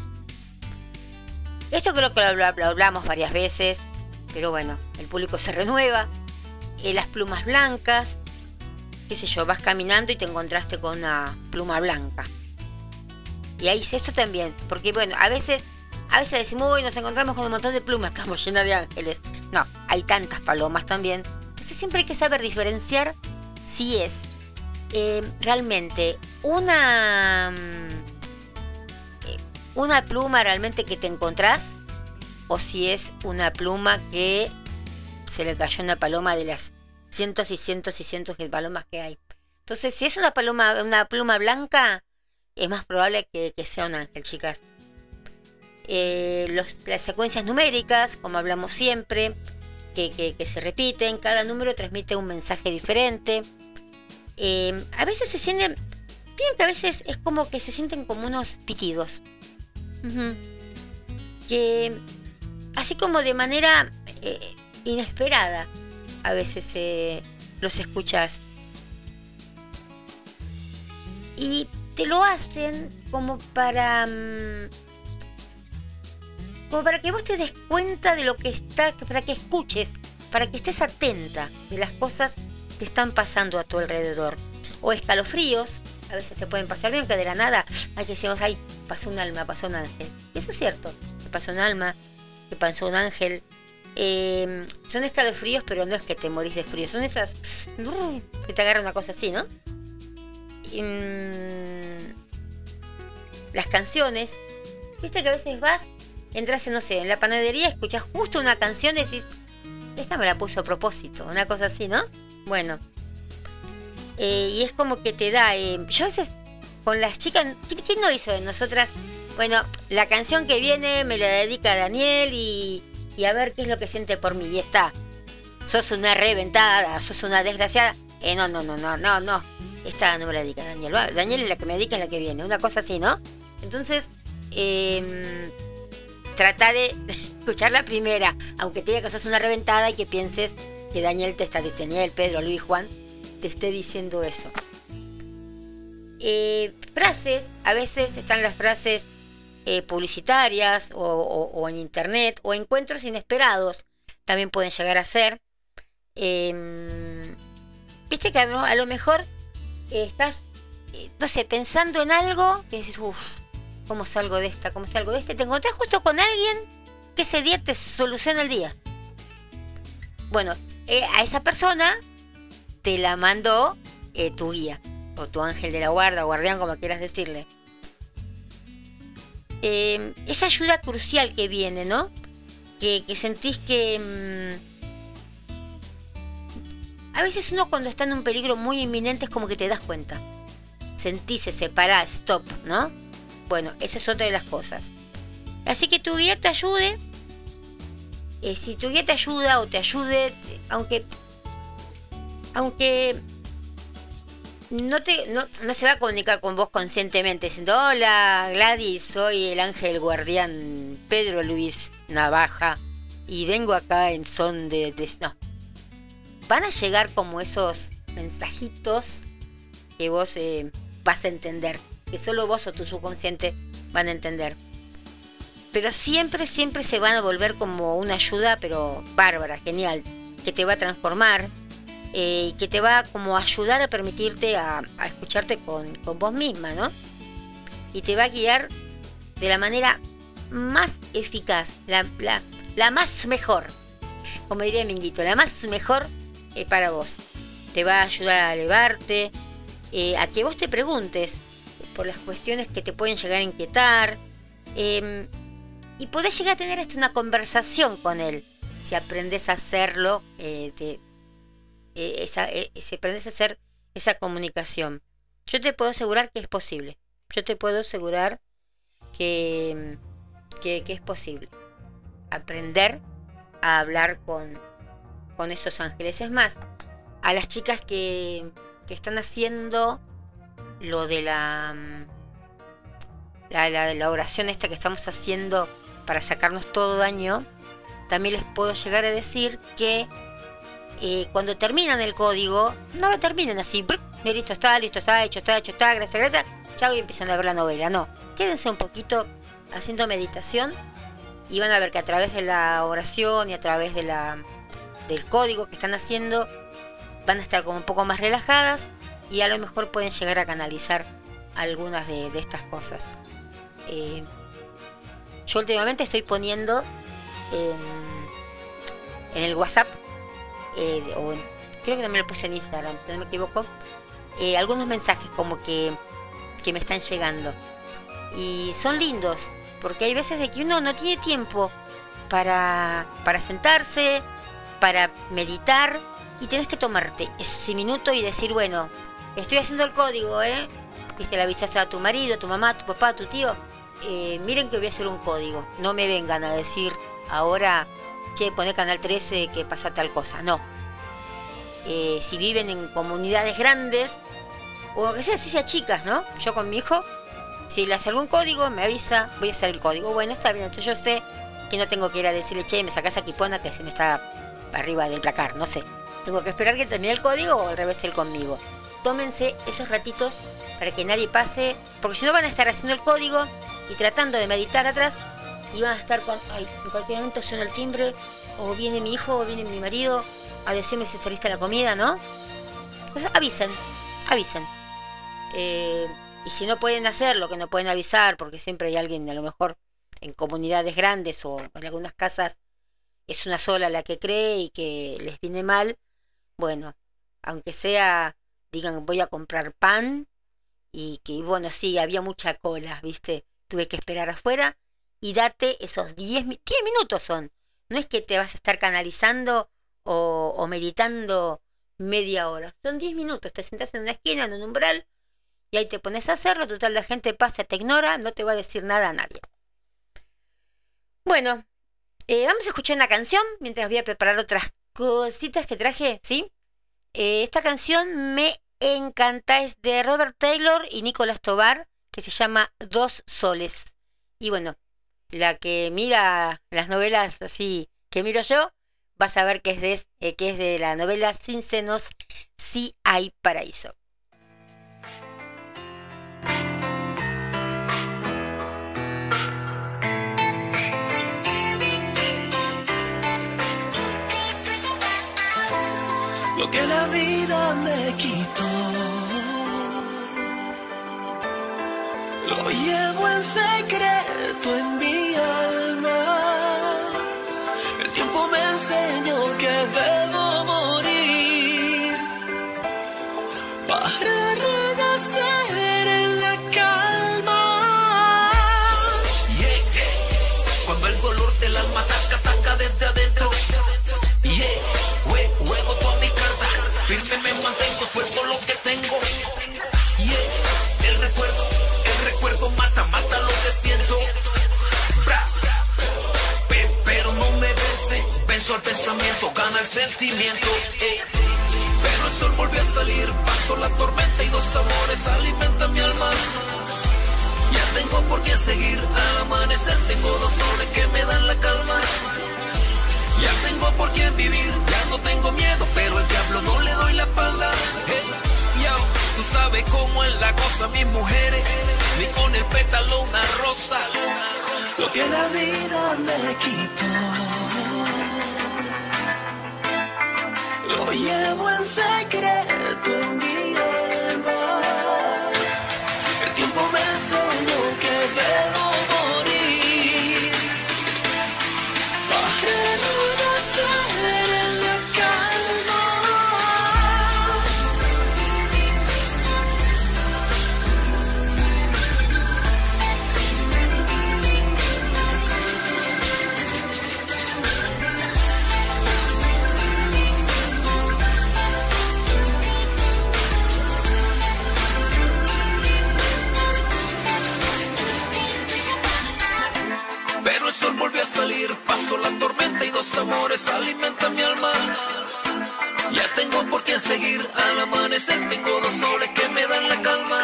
Esto creo que lo, hablamos varias veces, pero bueno, el público se renueva. Eh, las plumas blancas, qué sé yo, vas caminando y te encontraste con una pluma blanca. Y ahí eso también, porque bueno, a veces, a veces decimos, uy, nos encontramos con un montón de plumas, estamos llenos de ángeles. No, hay tantas palomas también. Entonces siempre hay que saber diferenciar si es eh, realmente una, mm, una pluma realmente que te encontrás o si es una pluma que se le cayó una paloma de las cientos y cientos y cientos de palomas que hay. Entonces, si es una paloma, una pluma blanca, es más probable que, sea un ángel, chicas. Eh, las secuencias numéricas, como hablamos siempre, que, se repiten, cada número transmite un mensaje diferente. Eh, a veces se sienten, bien que a veces es como que se sienten como unos pitidos. Que así como de manera eh, inesperada a veces los escuchas. Y te lo hacen como para... Mm, como para que vos te des cuenta de lo que está, para que escuches, para que estés atenta de las cosas que están pasando a tu alrededor. O escalofríos, a veces te pueden pasar bien, que de la nada, hay que decimos, ay, pasó un alma, pasó un ángel. Eso es cierto, que pasó un alma, que pasó un ángel. Eh, son escalofríos, pero no es que te morís de frío, son esas que te agarra una cosa así, ¿no? Mm, las canciones, viste que a veces vas, entras, en, no sé, en la panadería, escuchas justo una canción y decís, esta me la puso a propósito, una cosa así, ¿no? Bueno, eh, y es como que te da, eh, yo a veces con las chicas, ¿quién no hizo de nosotras? Bueno, la canción que viene me la dedica Daniel y, y a ver qué es lo que siente por mí. Y está, sos una reventada, sos una desgraciada. Eh, no, no, no, no, no, no. Esta no me la dedica Daniel. Daniel es la que me dedica, es la que viene. Una cosa así, ¿no? Entonces, eh, trata de <laughs> escuchar la primera, aunque te diga que sos una reventada y que pienses que Daniel te está Daniel, Pedro, Luis, Juan, te esté diciendo eso. Eh, frases, a veces están las frases eh, publicitarias o, en internet o encuentros inesperados también pueden llegar a ser. Em, viste que a lo mejor estás, eh, no sé, pensando en algo y dices, uff, ¿cómo salgo de esta? ¿Cómo salgo de este? Te encontrás justo con alguien que ese día te soluciona el día. Bueno, a esa persona te la mandó tu guía o tu ángel de la guarda, o guardián, como quieras decirle. Eh, esa ayuda crucial que viene, ¿no? Que, sentís que... Mm, a veces uno cuando está en un peligro muy inminente es como que te das cuenta. Sentís pará, stop, ¿no? Bueno, esa es otra de las cosas. Así que tu guía te ayude. Eh, si tu guía te ayuda o te ayude, aunque aunque no, te, no, se va a comunicar con vos conscientemente diciendo, hola Gladys, soy el ángel guardián Pedro Luis Navaja y vengo acá en son de... no. Van a llegar como esos mensajitos que vos eh, vas a entender, que solo vos o tu subconsciente van a entender. Pero siempre, siempre se van a volver como una ayuda, pero bárbara, genial, que te va a transformar, eh, que te va como a ayudar a permitirte a, escucharte con, vos misma, ¿no? Y te va a guiar de la manera más eficaz, la, más mejor, como diría Minguito, la más mejor eh, para vos. Te va a ayudar a elevarte, eh, a que vos te preguntes por las cuestiones que te pueden llegar a inquietar. Y podés llegar a tener hasta una conversación con él, si aprendes a hacerlo eh, esa, eh, se aprende a hacer esa comunicación. Yo te puedo asegurar que es posible. Yo te puedo asegurar que, que, es posible. Aprender a hablar con, con esos ángeles. Es más, a las chicas que, que están haciendo lo de la, mm, la, la- la oración esta que estamos haciendo para sacarnos todo daño, también les puedo llegar a decir que eh, cuando terminan el código, no lo terminen así, y listo está, listo está, hecho está, hecho está, gracias, gracias, chao y empiezan a ver la novela. No, quédense un poquito haciendo meditación y van a ver que a través de la oración y a través de la, del código que están haciendo, van a estar como un poco más relajadas y a lo mejor pueden llegar a canalizar algunas de, de estas cosas. Eh, yo últimamente estoy poniendo en, el WhatsApp, eh, o en- creo que también lo puse en Instagram, si no me equivoco, eh, algunos mensajes como que, que me están llegando. Y son lindos, porque hay veces de que uno no tiene tiempo para, para sentarse, para meditar, y tienes que tomarte ese minuto y decir, bueno, estoy haciendo el código, ¿eh? Viste, le avisas a tu marido, a tu mamá, a tu papá, a tu tío. Eh, miren que voy a hacer un código. No me vengan a decir ahora, che, poné canal 13 que pasa tal cosa. No. Eh, si viven en comunidades grandes, o que sea, si sea chicas, ¿no? Yo con mi hijo, si le hace algún código, me avisa, voy a hacer el código. Bueno, está bien, entonces yo sé que no tengo que ir a decirle, che, me sacás a Kipona que se me está arriba del placar, no sé. Tengo que esperar que termine el código o al revés él conmigo. Tómense esos ratitos para que nadie pase, porque si no van a estar haciendo el código y tratando de meditar atrás y van a estar con, ay, en cualquier momento suena el timbre o viene mi hijo o viene mi marido a decirme si está lista la comida, ¿no? Pues avisen, avisen. Eh, y si no pueden hacerlo, que no pueden avisar, porque siempre hay alguien, a lo mejor en comunidades grandes o en algunas casas es una sola la que cree y que les viene mal, bueno, aunque sea, digan voy a comprar pan y que bueno, sí, había mucha cola, ¿viste? Tuve que esperar afuera y date esos 10 mi- 10 minutos son. No es que te vas a estar canalizando o, o meditando media hora. Son 10 minutos. Te sentás en una esquina, en un umbral, y ahí te pones a hacerlo. Total, la gente pasa, te ignora, no te va a decir nada a nadie. Bueno, eh, vamos a escuchar una canción mientras voy a preparar otras cositas que traje, ¿sí? Eh, esta canción me encanta, es de Robert Taylor y Nicolás Tobar, que se llama Dos Soles. Y bueno, la que mira las novelas así que miro yo, va a saber que es de, eh, que es de la novela Sin senos, sí hay paraíso. lo que la vida me quitó. Lo llevo en secreto en mi seguir al amanecer, tengo dos soles que me dan la calma. Ya tengo por quién vivir, ya no tengo miedo, pero el diablo no le doy la espalda. Hey, yo, tú sabes cómo es la cosa, mis mujeres, ni con el pétalo una rosa. Lo que la vida me quitó, lo llevo en secreto en los amores alimentan mi alma. Ya tengo por quién seguir al amanecer, tengo dos soles que me dan la calma.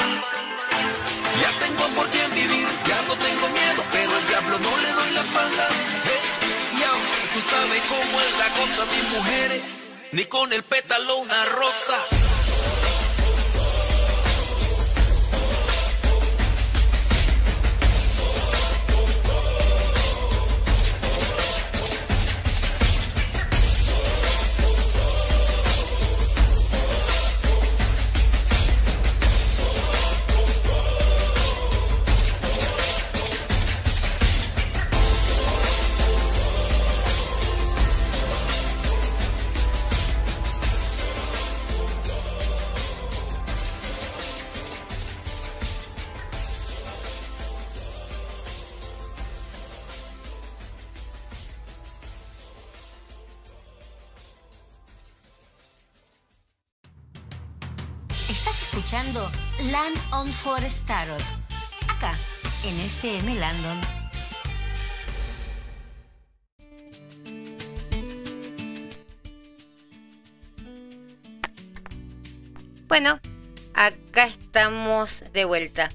Ya tengo por quién vivir, ya no tengo miedo, pero al diablo no le doy la espalda. Ya, tú sabes cómo es la cosa, mis mujeres, ni con el pétalo una rosa. Estás escuchando Land on Forest Tarot, acá en FM Landon. Bueno, acá estamos de vuelta.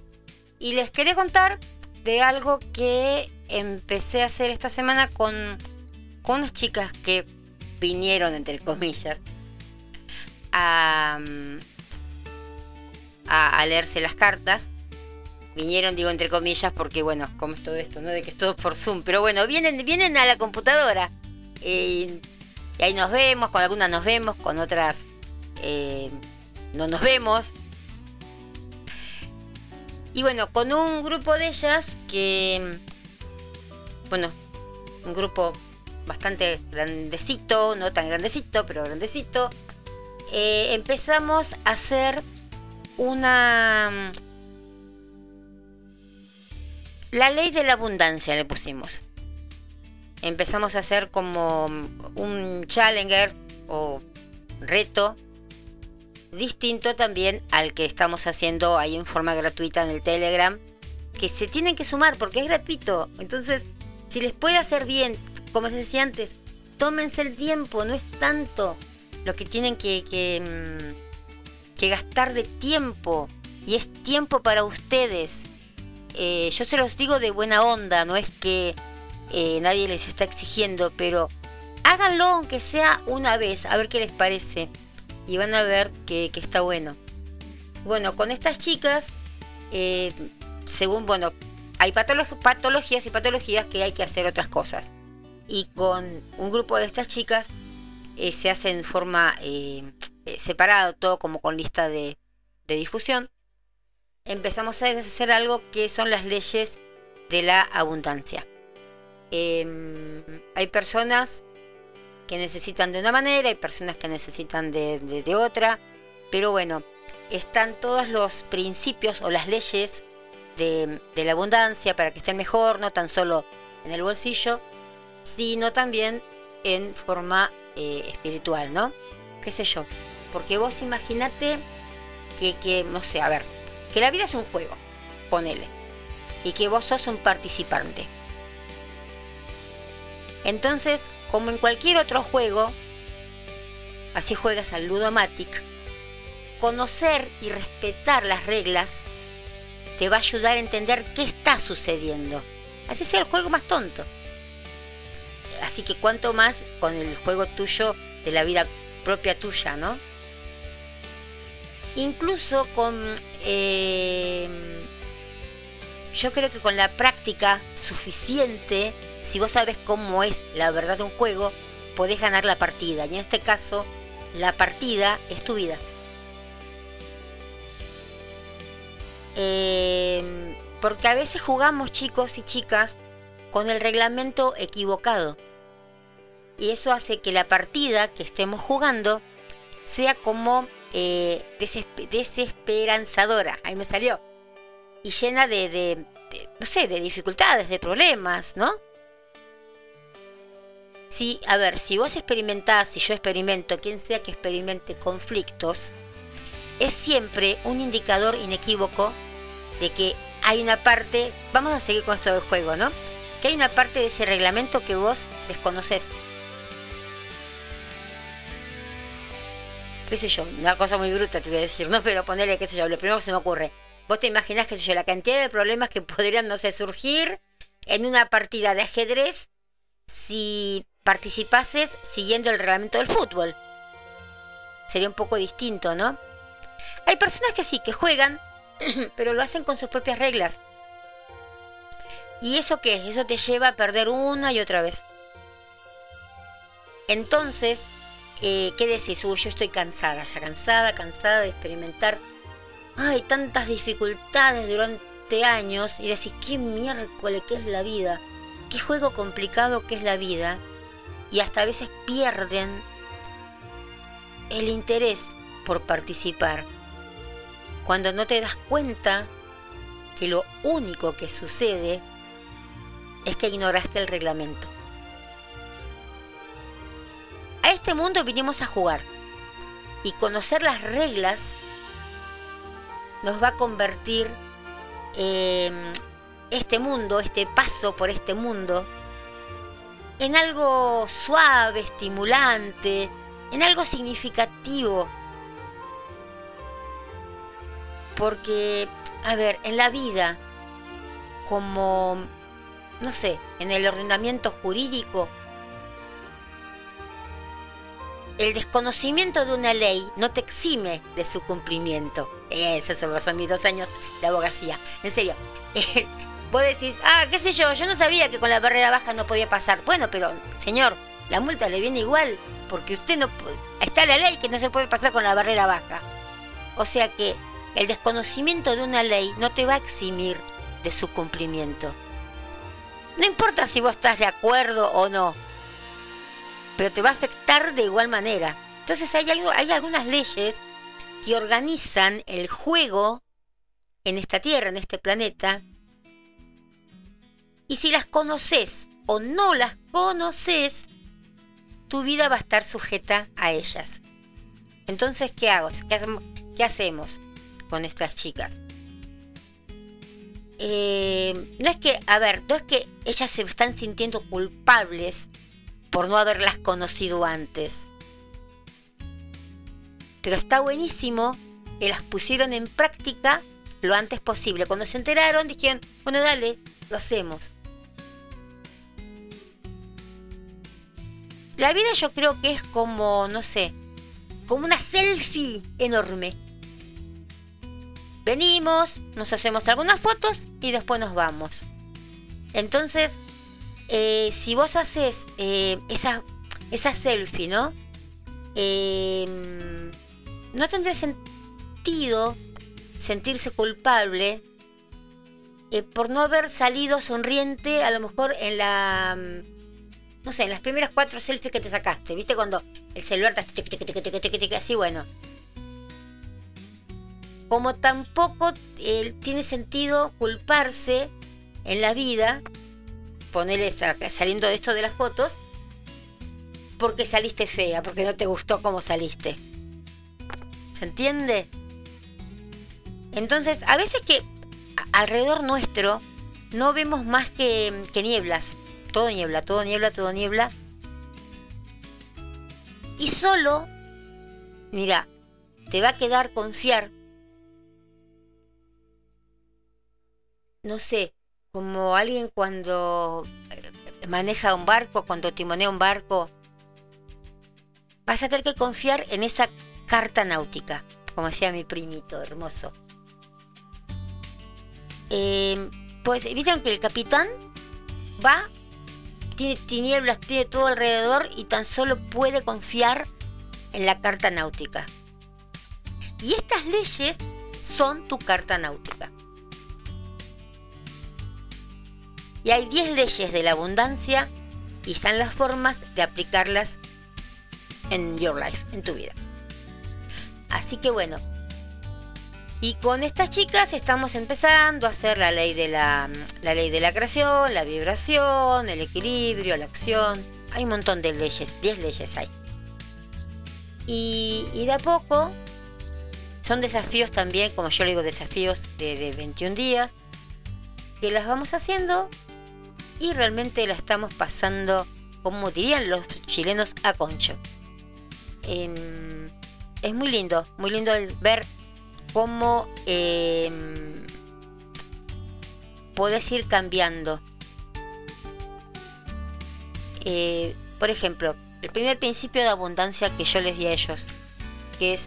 Y les quería contar de algo que empecé a hacer esta semana con, con unas chicas que vinieron, entre comillas, a, a, leerse las cartas. Vinieron, digo entre comillas, porque bueno, como es todo esto, ¿no? De que es todo por Zoom. Pero bueno, vienen, vienen a la computadora. eh, y ahí nos vemos, con algunas nos vemos, con otras eh, no nos vemos. Y bueno, con un grupo de ellas que, bueno, un grupo bastante grandecito, no tan grandecito, pero grandecito, eh, empezamos a hacer una... La ley de la abundancia le pusimos. Empezamos a hacer como un challenger o reto distinto también al que estamos haciendo ahí en forma gratuita en el Telegram, que se tienen que sumar porque es gratuito. Entonces, si les puede hacer bien, como les decía antes, tómense el tiempo, no es tanto lo que tienen que, que, mm, que gastar de tiempo y es tiempo para ustedes. Eh, yo se los digo de buena onda, no es que eh, nadie les está exigiendo, pero háganlo aunque sea una vez, a ver qué les parece y van a ver que, está bueno. Bueno, con estas chicas, eh, según, bueno, hay patolo- patologías y patologías que hay que hacer otras cosas. Y con un grupo de estas chicas se hace en forma eh, separado, todo como con lista de, de difusión. Empezamos a hacer algo que son las leyes de la abundancia. Em, hay personas que necesitan de una manera, hay personas que necesitan de, de- de otra, pero bueno, están todos los principios o las leyes de, de la abundancia para que estén mejor, no tan solo en el bolsillo, sino también en forma eh, espiritual, ¿no? ¿Qué sé yo? Porque vos imaginate que, no sé, a ver, que la vida es un juego, ponele, y que vos sos un participante. Entonces, como en cualquier otro juego, así juegas al Ludomatic, conocer y respetar las reglas te va a ayudar a entender qué está sucediendo. Así sea el juego más tonto. Así que cuanto más con el juego tuyo de la vida propia tuya, ¿no? Incluso con... eh, yo creo que con la práctica suficiente, si vos sabes cómo es la verdad de un juego, podés ganar la partida. Y en este caso, la partida es tu vida. Eh, porque a veces jugamos chicos y chicas con el reglamento equivocado. Y eso hace que la partida que estemos jugando sea como eh, desespe- desesperanzadora. Ahí me salió. Y llena de, no sé, de dificultades, de problemas, ¿no? Si, a ver, si vos experimentás, si yo experimento, quien sea que experimente conflictos, es siempre un indicador inequívoco de que hay una parte, vamos a seguir con esto del juego, ¿no? Que hay una parte de ese reglamento que vos desconoces. Qué sé yo, una cosa muy bruta te voy a decir, ¿no? <laughs> Pero ponerle, qué sé yo, lo primero que se me ocurre. Vos te imaginás, qué sé yo, la cantidad de problemas que <laughs> podrían, no sé, surgir en una partida de ajedrez si participases siguiendo el reglamento del fútbol. Sería un poco distinto, ¿no? Hay personas que sí, que juegan, <clears throat> pero lo hacen con sus propias reglas. ¿Y eso qué? Eso te lleva a perder una y otra vez. Entonces, eh, ¿qué decís? Uy, yo estoy cansada, ya cansada, cansada de experimentar. Ay, tantas dificultades durante años. Y decís, qué miércoles que es la vida. Qué juego complicado que es la vida. Y hasta a veces pierden el interés por participar. Cuando no te das cuenta que lo único que sucede es que ignoraste el reglamento. Este mundo vinimos a jugar y conocer las reglas nos va a convertir este mundo, este paso por este mundo, en algo suave, estimulante, en algo significativo. Porque, a ver, en la vida, como, no sé, en el ordenamiento jurídico, el desconocimiento de una ley no te exime de su cumplimiento. Eso se pasó mis dos años de abogacía. En serio. <laughs> Vos decís, ah, qué sé yo, yo no sabía que con la barrera baja no podía pasar. Bueno, pero, señor, la multa le viene igual, porque usted no está la ley que no se puede pasar con la barrera baja. O sea que el desconocimiento de una ley no te va a eximir de su cumplimiento. No importa si vos estás de acuerdo o no, pero te va a afectar de igual manera. Entonces hay, algo, hay algunas leyes que organizan el juego en esta Tierra, en este planeta, y si las conoces o no las conoces, tu vida va a estar sujeta a ellas. Entonces, ¿qué hago? ¿Qué hacemos, con estas chicas? Eh, no es que, a ver, no es que ellas se están sintiendo culpables por no haberlas conocido antes. Pero está buenísimo que las pusieron en práctica lo antes posible. Cuando se enteraron, dijeron, bueno, dale, lo hacemos. La vida yo creo que es como, no sé, como una selfie enorme. Venimos, nos hacemos algunas fotos y después nos vamos. Entonces, eh, si vos haces eh, esa, esa selfie, ¿no? Em, no tendría sentido sentirse culpable eh, por no haber salido sonriente a lo mejor en la no sé, en las primeras cuatro selfies que te sacaste, ¿viste? Cuando el celular está así, bueno. Como tampoco eh, tiene sentido culparse en la vida, ponerle saliendo de esto de las fotos, porque saliste fea, porque no te gustó cómo saliste. ¿Se entiende? Entonces, a veces que alrededor nuestro no vemos más que nieblas, todo niebla, todo niebla, todo niebla. Y solo, mira, te va a quedar confiar, no sé, como alguien cuando eh, maneja un barco, cuando timonea un barco, vas a tener que confiar en esa carta náutica, como decía mi primito hermoso. Eh, pues, ¿vieron que el capitán va tiene tinieblas, tiene todo alrededor y tan solo puede confiar en la carta náutica. Y estas leyes son tu carta náutica. Y hay 10 leyes de la abundancia y están las formas de aplicarlas en your life, en tu vida. Así que bueno, y con estas chicas estamos empezando a hacer la ley de la, ley de la creación, la vibración, el equilibrio, la acción. Hay un montón de leyes, 10 leyes hay. Y, de a poco son desafíos también, como yo le digo, desafíos de, de 21 días, que las vamos haciendo y realmente la estamos pasando, como dirían los chilenos, a concho. Em, es muy lindo, muy lindo el ver cómo eh, podés ir cambiando. Eh, por ejemplo, el primer principio de abundancia que yo les di a ellos, que es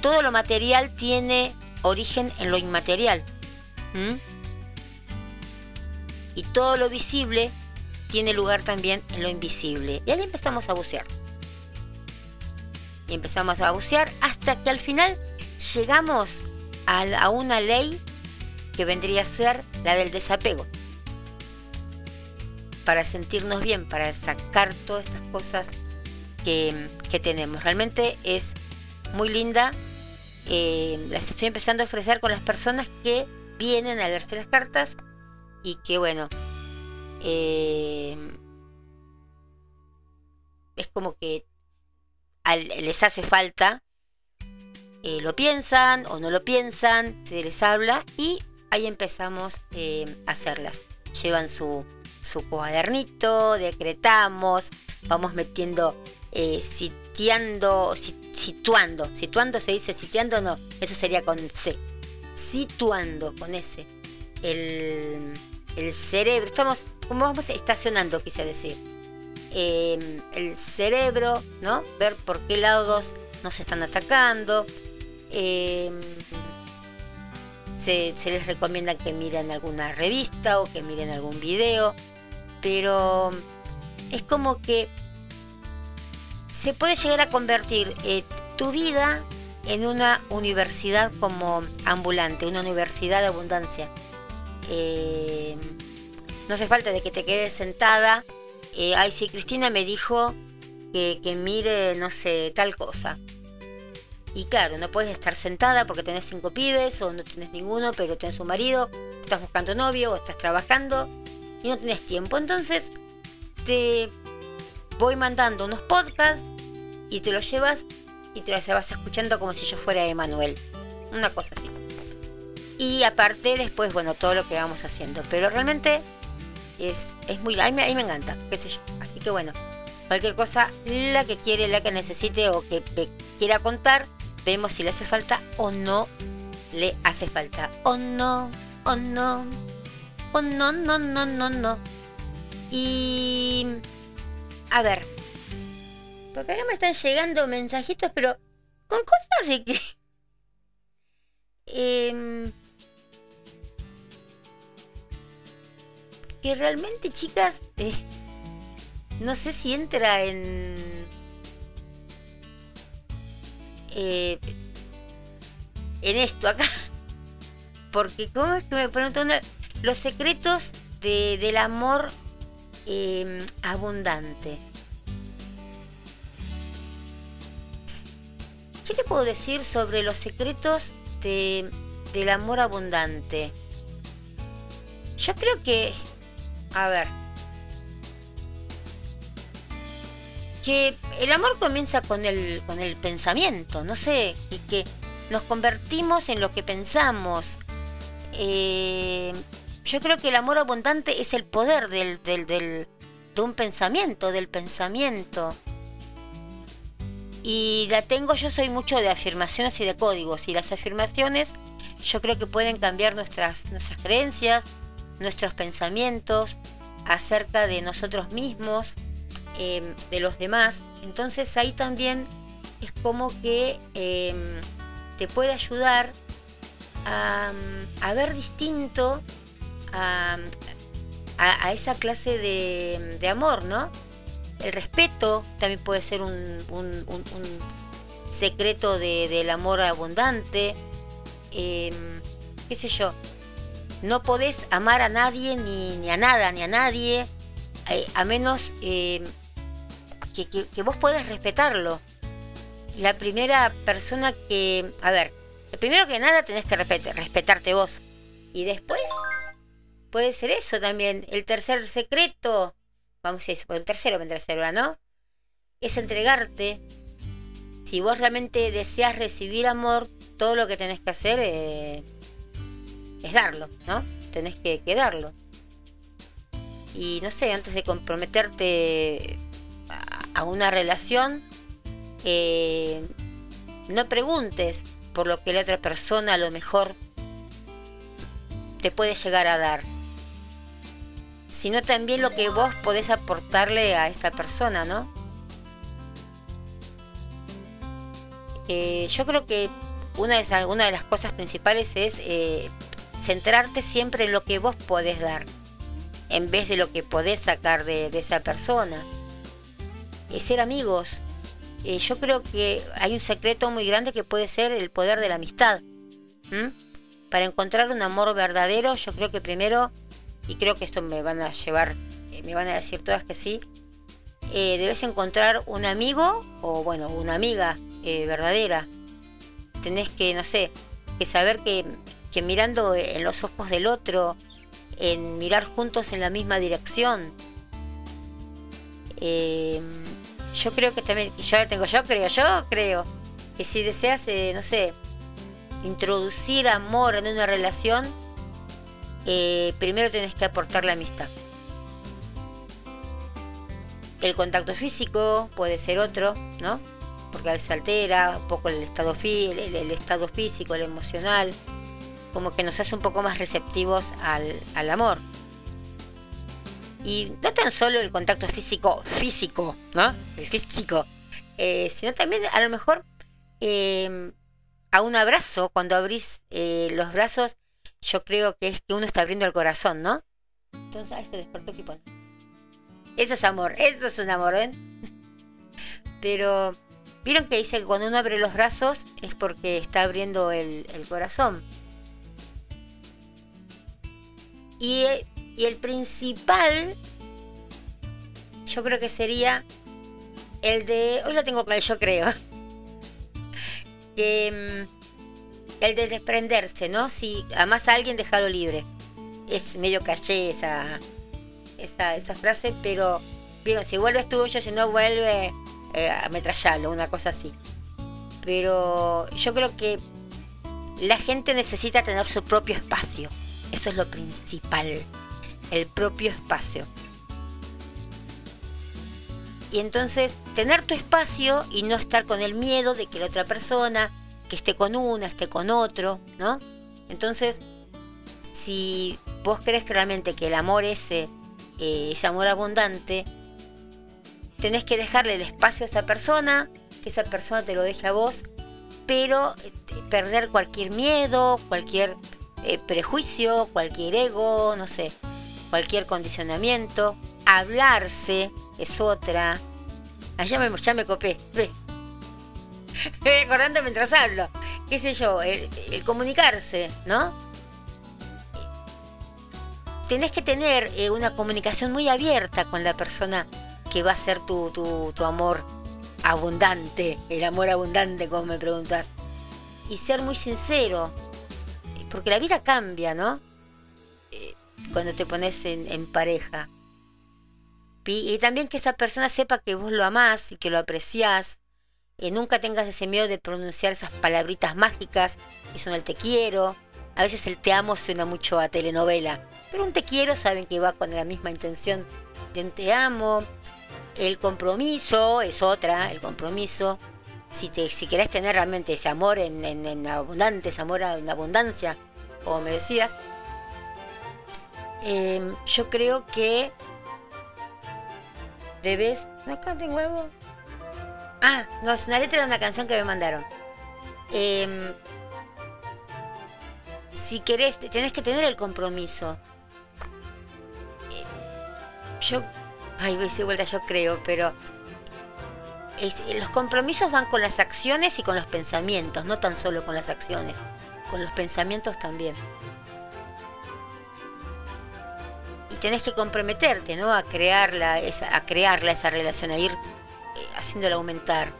todo lo material tiene origen en lo inmaterial. Y todo lo visible tiene lugar también en lo invisible. Y ahí empezamos a bucear. Y empezamos a bucear hasta que al final llegamos a, una ley que vendría a ser la del desapego. Para sentirnos bien, para sacar todas estas cosas que, que tenemos. Realmente es muy linda. Eh, las estoy empezando a ofrecer con las personas que vienen a leerse las cartas y que bueno, eh, es como que les hace falta, eh, lo piensan o no lo piensan, se les habla y ahí empezamos eh, a hacerlas. Llevan su, su cuadernito, decretamos, vamos metiendo, sitiando, si- situando, situando se dice sitiando, no, eso sería con C, situando con S, el, el cerebro, estamos, como vamos estacionando, quise decir, eh, el cerebro, ¿no? Ver por qué lados nos están atacando. se, se les recomienda que miren alguna revista o que miren algún video, pero es como que se puede llegar a convertir eh, tu vida en una universidad como ambulante, una universidad de abundancia. Eh, no hace falta de que te quedes sentada. eh, ay, sí, Cristina me dijo que, mire, no sé, tal cosa. Y claro, no puedes estar sentada porque tenés cinco pibes o no tienes ninguno, pero tenés un marido, estás buscando novio o estás trabajando y no tenés tiempo. Entonces te voy mandando unos podcasts y te los llevas y te los vas escuchando como si yo fuera Emanuel. Una cosa así. Y aparte después, bueno, todo lo que vamos haciendo. Pero realmente es, es muy... A mí, me- encanta, qué sé yo. Así que bueno, cualquier cosa, la que quiere, la que necesite o que quiera contar, vemos si le hace falta o no le hace falta. O no, o no, o no, no, no, no, no. Y... A ver. Porque acá me están llegando mensajitos, pero con cosas de que... <laughs> em, que realmente, chicas, eh, no sé si entra en... eh, en esto acá. <laughs> Porque, ¿cómo es que me preguntan? Los secretos de- del amor eh, abundante. ¿Qué te puedo decir sobre los secretos de- del amor abundante? Yo creo que, a ver, que el amor comienza con el, con el pensamiento, no sé, y que nos convertimos en lo que pensamos. Eh, yo creo que el amor abundante es el poder del, del, del- de un pensamiento, del pensamiento. Y la tengo, yo soy mucho de afirmaciones y de códigos. Y las afirmaciones yo creo que pueden cambiar nuestras, nuestras creencias, nuestros pensamientos acerca de nosotros mismos, eh, de los demás. Entonces ahí también es como que eh, te puede ayudar a, a ver distinto a, a- esa clase de, amor, ¿no? El respeto también puede ser un, secreto de- del amor abundante. Eh, ¿Qué sé yo? No podés amar a nadie, ni, ni a nada, ni a nadie, eh, a menos eh, que, que- vos podés respetarlo. La primera persona que... A ver, primero que nada tenés que respet- respetarte vos. Y después puede ser eso también. El tercer secreto, vamos a decir, el tercero vendrá a ¿no? Es entregarte. Si vos realmente deseas recibir amor, todo lo que tenés que hacer eh, es darlo, ¿no? Tenés que, darlo. Y no sé, antes de comprometerte a, una relación, eh, no preguntes por lo que la otra persona a lo mejor te puede llegar a dar, sino también lo que vos podés aportarle a esta persona, ¿no? Eh, yo creo que una de, una de las cosas principales es eh, centrarte siempre en lo que vos podés dar, en vez de lo que podés sacar de, esa persona. Es ser amigos. Eh, yo creo que hay un secreto muy grande que puede ser el poder de la amistad. Para encontrar un amor verdadero, yo creo que primero, y creo que esto me van a llevar, me van a decir todas que sí, debes encontrar un amigo o bueno, una amiga eh, verdadera. Tenés que, no sé, que saber que, que mirando en los ojos del otro, en mirar juntos en la misma dirección. Eh, yo creo que también, yo tengo, yo creo, yo creo que si deseas, eh, no sé, introducir amor en una relación, primero tenés que aportar la amistad. El contacto físico puede ser otro, ¿no? porque a veces altera un poco el estado, el, estado físico, el emocional, como que nos hace un poco más receptivos al, amor. Y no tan solo el contacto físico, físico, ¿no? El físico, eh, sino también a lo mejor eh, a un abrazo, cuando abrís eh, los brazos, yo creo que es que uno está abriendo el corazón, ¿no? Entonces, ahí se despertó equipo. Eso es amor, eso es un amor, ¿ven? <laughs> Pero Vieron que dice que cuando uno abre los brazos es porque está abriendo el, corazón. Y, el principal, yo creo que sería el de. Hoy lo tengo claro, yo creo. <laughs> Que, mm, el de desprenderse, ¿no? Si amas a alguien, déjalo libre. Es medio caché esa, esa, esa frase, pero. Bien, si vuelve es tuyo, si no vuelve, eh, ametrallarlo, una cosa así. Pero yo creo que la gente necesita tener su propio espacio. Eso es lo principal. El propio espacio. Y entonces tener tu espacio y no estar con el miedo de que la otra persona, que esté con una, esté con otro, ¿no? Entonces, si vos crees realmente que el amor ese, eh, ese amor abundante, tenés que dejarle el espacio a esa persona, que esa persona te lo deje a vos, pero eh, perder cualquier miedo, cualquier eh, prejuicio, cualquier ego, no sé, cualquier condicionamiento. Hablarse es otra. Allá ah, me, ya me copé, ve. <laughs> recordando mientras hablo. ¿Qué sé yo? El, comunicarse, ¿no? Tenés que tener eh, una comunicación muy abierta con la persona que va a ser tu, tu, amor abundante, el amor abundante, como me preguntas. Y ser muy sincero, porque la vida cambia, ¿no? Eh, cuando te pones en, pareja. Y, también que esa persona sepa que vos lo amás y que lo apreciás. Y nunca tengas ese miedo de pronunciar esas palabritas mágicas que son el te quiero. A veces el te amo suena mucho a telenovela. Pero un te quiero saben que va con la misma intención de te amo, el compromiso es otra, el compromiso. Si, te, si querés tener realmente ese amor en, abundante, ese amor en abundancia, como me decías, em, yo creo que debes. Acá tengo algo. Ah, no, es una letra de una canción que me mandaron. Em, si querés, tenés que tener el compromiso. Yo Ay, veces vuelta yo creo, pero los compromisos van con las acciones y con los pensamientos, no tan solo con las acciones, con los pensamientos también. Y tenés que comprometerte, ¿no? A crearla, esa, a crearla esa relación, a ir eh, haciéndola aumentar.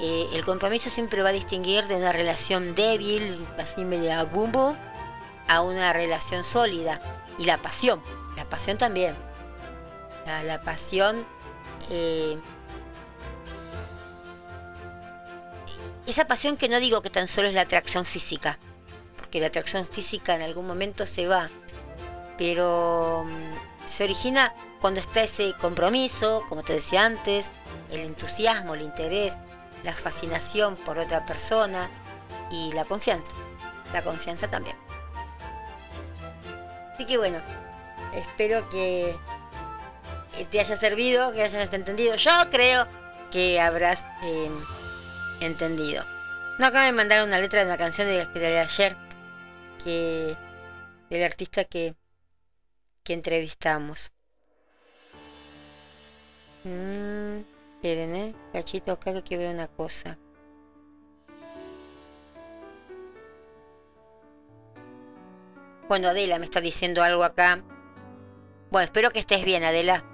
Eh, el compromiso siempre va a distinguir de una relación débil, así media bumbo, a una relación sólida. Y la pasión, la pasión también la, pasión. Eh, esa pasión que no digo que tan solo es la atracción física, porque la atracción física en algún momento se va, pero mm, se origina cuando está ese compromiso, como te decía antes, el entusiasmo, el interés, la fascinación por otra persona y la confianza. La confianza también. Así que bueno, espero que te haya servido, que hayas entendido. Yo creo que habrás eh, entendido. No, acá me mandaron una letra de una canción de, de ayer, que del artista que, que entrevistamos. Mm, esperen, eh. Cachito, acá que ver una cosa. Bueno, Adela me está diciendo algo acá. Bueno, espero que estés bien, Adela.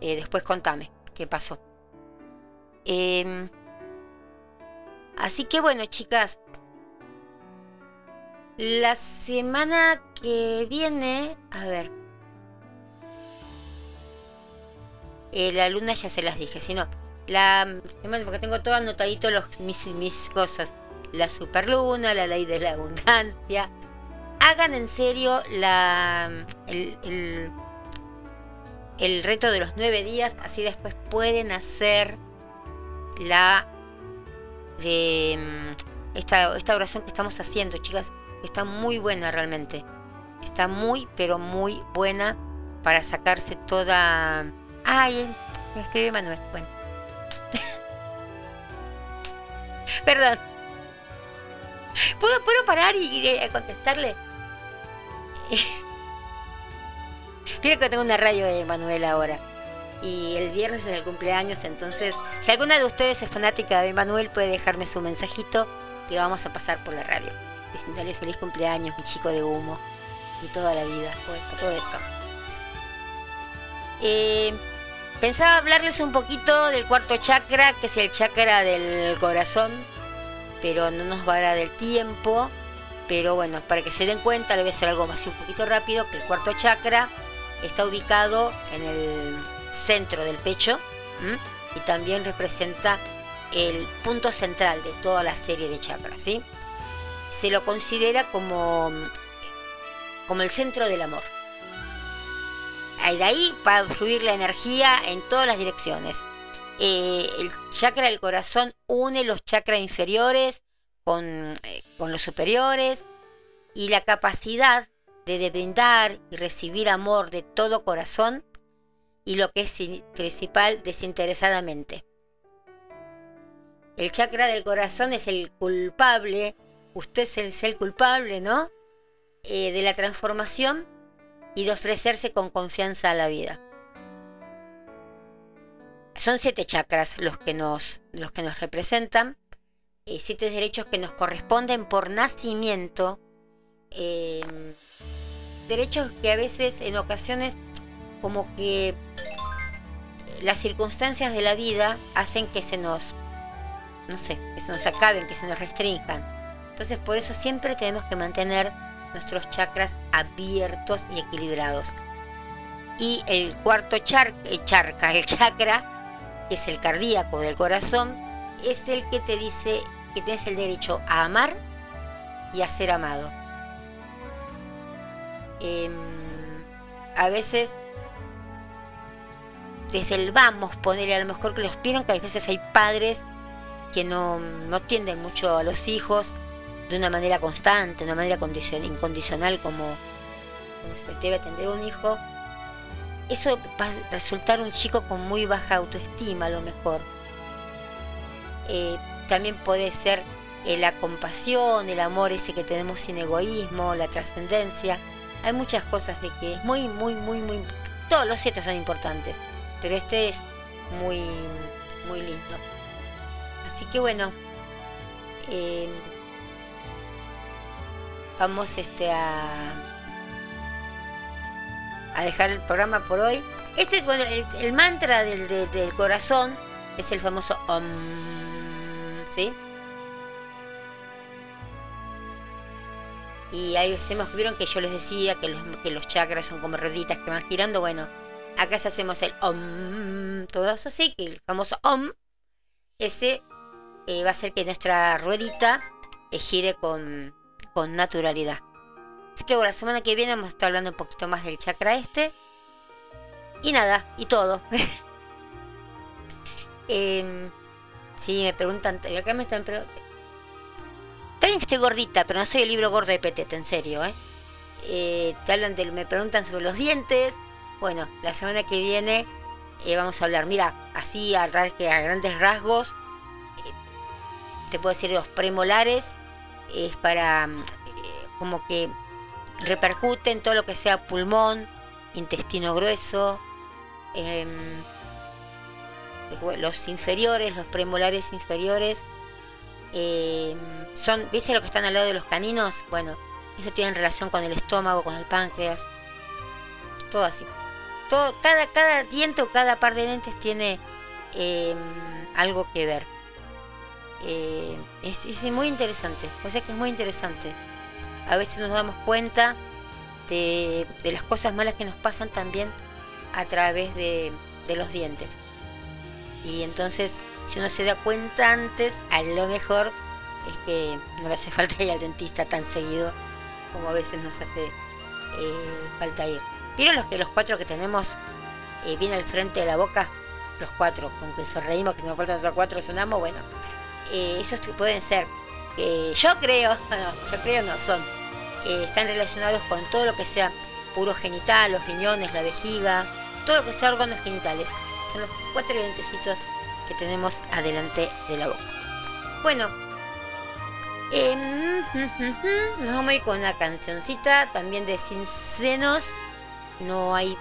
Eh, después contame qué pasó. Em, así que bueno, chicas. La semana que viene, a ver. Eh, la luna ya se las dije, sino la semana porque tengo todo anotadito los mis, mis cosas. La superluna, la ley de la abundancia. Hagan en serio la el, el el reto de los nueve días, así después pueden hacer la de mm, esta, esta oración que estamos haciendo, chicas. Está muy buena realmente. Está muy, pero muy buena para sacarse toda... Ay, me escribe Manuel. Bueno. <laughs> Perdón. ¿Puedo, ¿Puedo parar y, y contestarle? <laughs> Vieron que tengo una radio de Manuel ahora. Y el viernes es el cumpleaños, entonces, si alguna de ustedes es fanática de Manuel, puede dejarme su mensajito y vamos a pasar por la radio. Diciéndole feliz cumpleaños, mi chico de humo. Y toda la vida, todo eso. Eh, pensaba hablarles un poquito del cuarto chakra, que es el chakra del corazón, pero no nos va a dar el tiempo. Pero bueno, para que se den cuenta, le voy a hacer algo más un poquito rápido, que el cuarto chakra está ubicado en el centro del pecho y también representa el punto central de toda la serie de chakras. ¿sí? Se lo considera como, como el centro del amor. De ahí va a fluir la energía en todas las direcciones. Eh, el chakra del corazón une los chakras inferiores con, eh, con los superiores y la capacidad de brindar y recibir amor de todo corazón y lo que es principal, desinteresadamente. El chakra del corazón es el culpable, usted es el, culpable, ¿no? Eh, de la transformación y de ofrecerse con confianza a la vida. Son siete chakras los que nos, los que nos representan, eh, siete derechos que nos corresponden por nacimiento. Eh, derechos que a veces, en ocasiones, como que las circunstancias de la vida hacen que se nos, no sé, que se nos acaben, que se nos restrinjan. Entonces por eso siempre tenemos que mantener nuestros chakras abiertos y equilibrados. Y el cuarto char, el eh, charca, el chakra, que es el cardíaco del corazón, es el que te dice que tienes el derecho a amar y a ser amado. Em, a veces desde el vamos ponerle a lo mejor que los vieron que a veces hay padres que no, no tienden mucho a los hijos de una manera constante, de una manera incondicional como, como se debe atender un hijo. Eso va a resultar un chico con muy baja autoestima a lo mejor. Eh, también puede ser eh, la compasión, el amor ese que tenemos sin egoísmo, la trascendencia hay muchas cosas de que es muy, muy, muy, muy... Todos los siete son importantes, pero este es muy, muy lindo. Así que bueno, eh, vamos este a, a dejar el programa por hoy. Este es bueno, el, mantra del, del corazón es el famoso Om, ¿sí? Y ahí hacemos, vieron que yo les decía que los, que los chakras son como rueditas que van girando. Bueno, acá se hacemos el om, todo eso sí, que el famoso om, ese eh, va a hacer que nuestra ruedita eh, gire con, con naturalidad. Así que bueno, la semana que viene vamos a estar hablando un poquito más del chakra este. Y nada, y todo. <laughs> Em, Sí, me preguntan, acá me están preguntando. Está bien que estoy gordita, pero no soy el libro gordo de Petete, en serio, ¿eh? Eh, te hablan de, me preguntan sobre los dientes. Bueno, la semana que viene eh, vamos a hablar. Mira, así a, a grandes rasgos, eh, te puedo decir los premolares es para eh, como que repercute en todo lo que sea pulmón, intestino grueso, em, los inferiores, los premolares inferiores. em, son, ¿viste lo que están al lado de los caninos? Bueno, eso tiene relación con el estómago, con el páncreas, todo así. Todo, cada, cada diente o cada par de dientes tiene em, algo que ver. Eh, es, muy interesante, o sea que es muy interesante. A veces nos damos cuenta de, las cosas malas que nos pasan también a través de, de los dientes. Y entonces, si uno se da cuenta antes, a lo mejor es que no le hace <laughs> falta ir al dentista tan seguido como a veces nos hace eh, falta ir. ¿Vieron los que los cuatro que tenemos eh, bien al frente de la boca? Los cuatro, con que sonreímos, que nos faltan esos cuatro, sonamos, bueno. eh, esos pueden ser, eh, yo creo, <laughs> yo creo no, son, eh, están relacionados con todo lo que sea puro genital, los riñones, la vejiga, todo lo que sea órganos genitales. Son los cuatro dientecitos que tenemos adelante de la boca. Bueno, em, <laughs> nos vamos a ir con una cancioncita también de Sin Senos. No hay,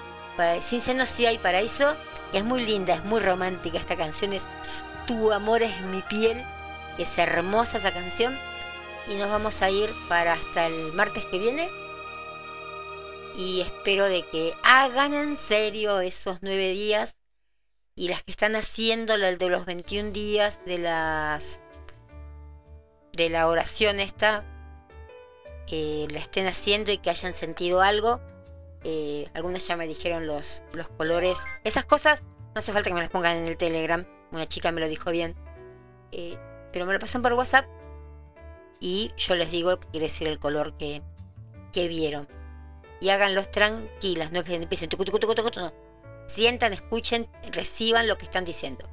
Sin Senos sí hay paraíso. que es muy linda, es muy romántica esta canción. Es Tu amor es mi piel. Es hermosa esa canción. Y nos vamos a ir para hasta el martes que viene. Y espero de que hagan en serio esos nueve días. Y las que están haciendo el de los 21 días de las de la oración esta eh, la estén haciendo y que hayan sentido algo. Eh, algunas ya me dijeron los, los colores. Esas cosas no hace falta que me las pongan en el Telegram. Una chica me lo dijo bien. Eh, pero me lo pasan por WhatsApp y yo les digo que quiere decir el color que, que vieron. Y háganlos tranquilas, no empiecen tucu, tucu. Sientan, escuchen, reciban lo que están diciendo.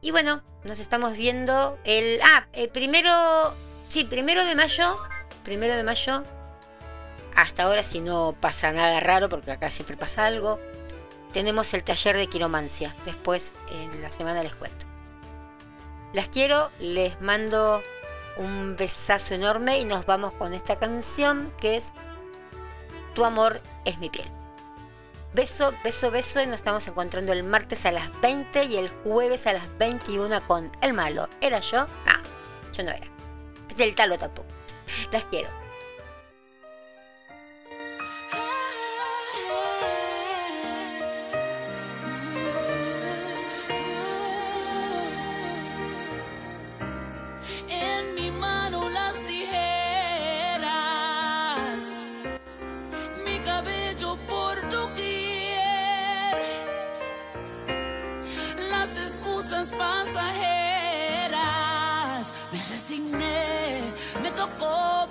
Y bueno, nos estamos viendo el. Ah. Primero de mayo. Hasta ahora, si no pasa nada raro, porque acá siempre pasa algo. Tenemos el taller de quiromancia. Después, en la semana les cuento. Las quiero, les mando un besazo enorme y nos vamos con esta canción que es Tu amor es mi piel. Beso, beso, beso y nos estamos encontrando el martes a las 20 y el jueves a las 21 con El Malo. ¿Era yo? No, yo no era. Del talo tampoco. Las quiero. القوم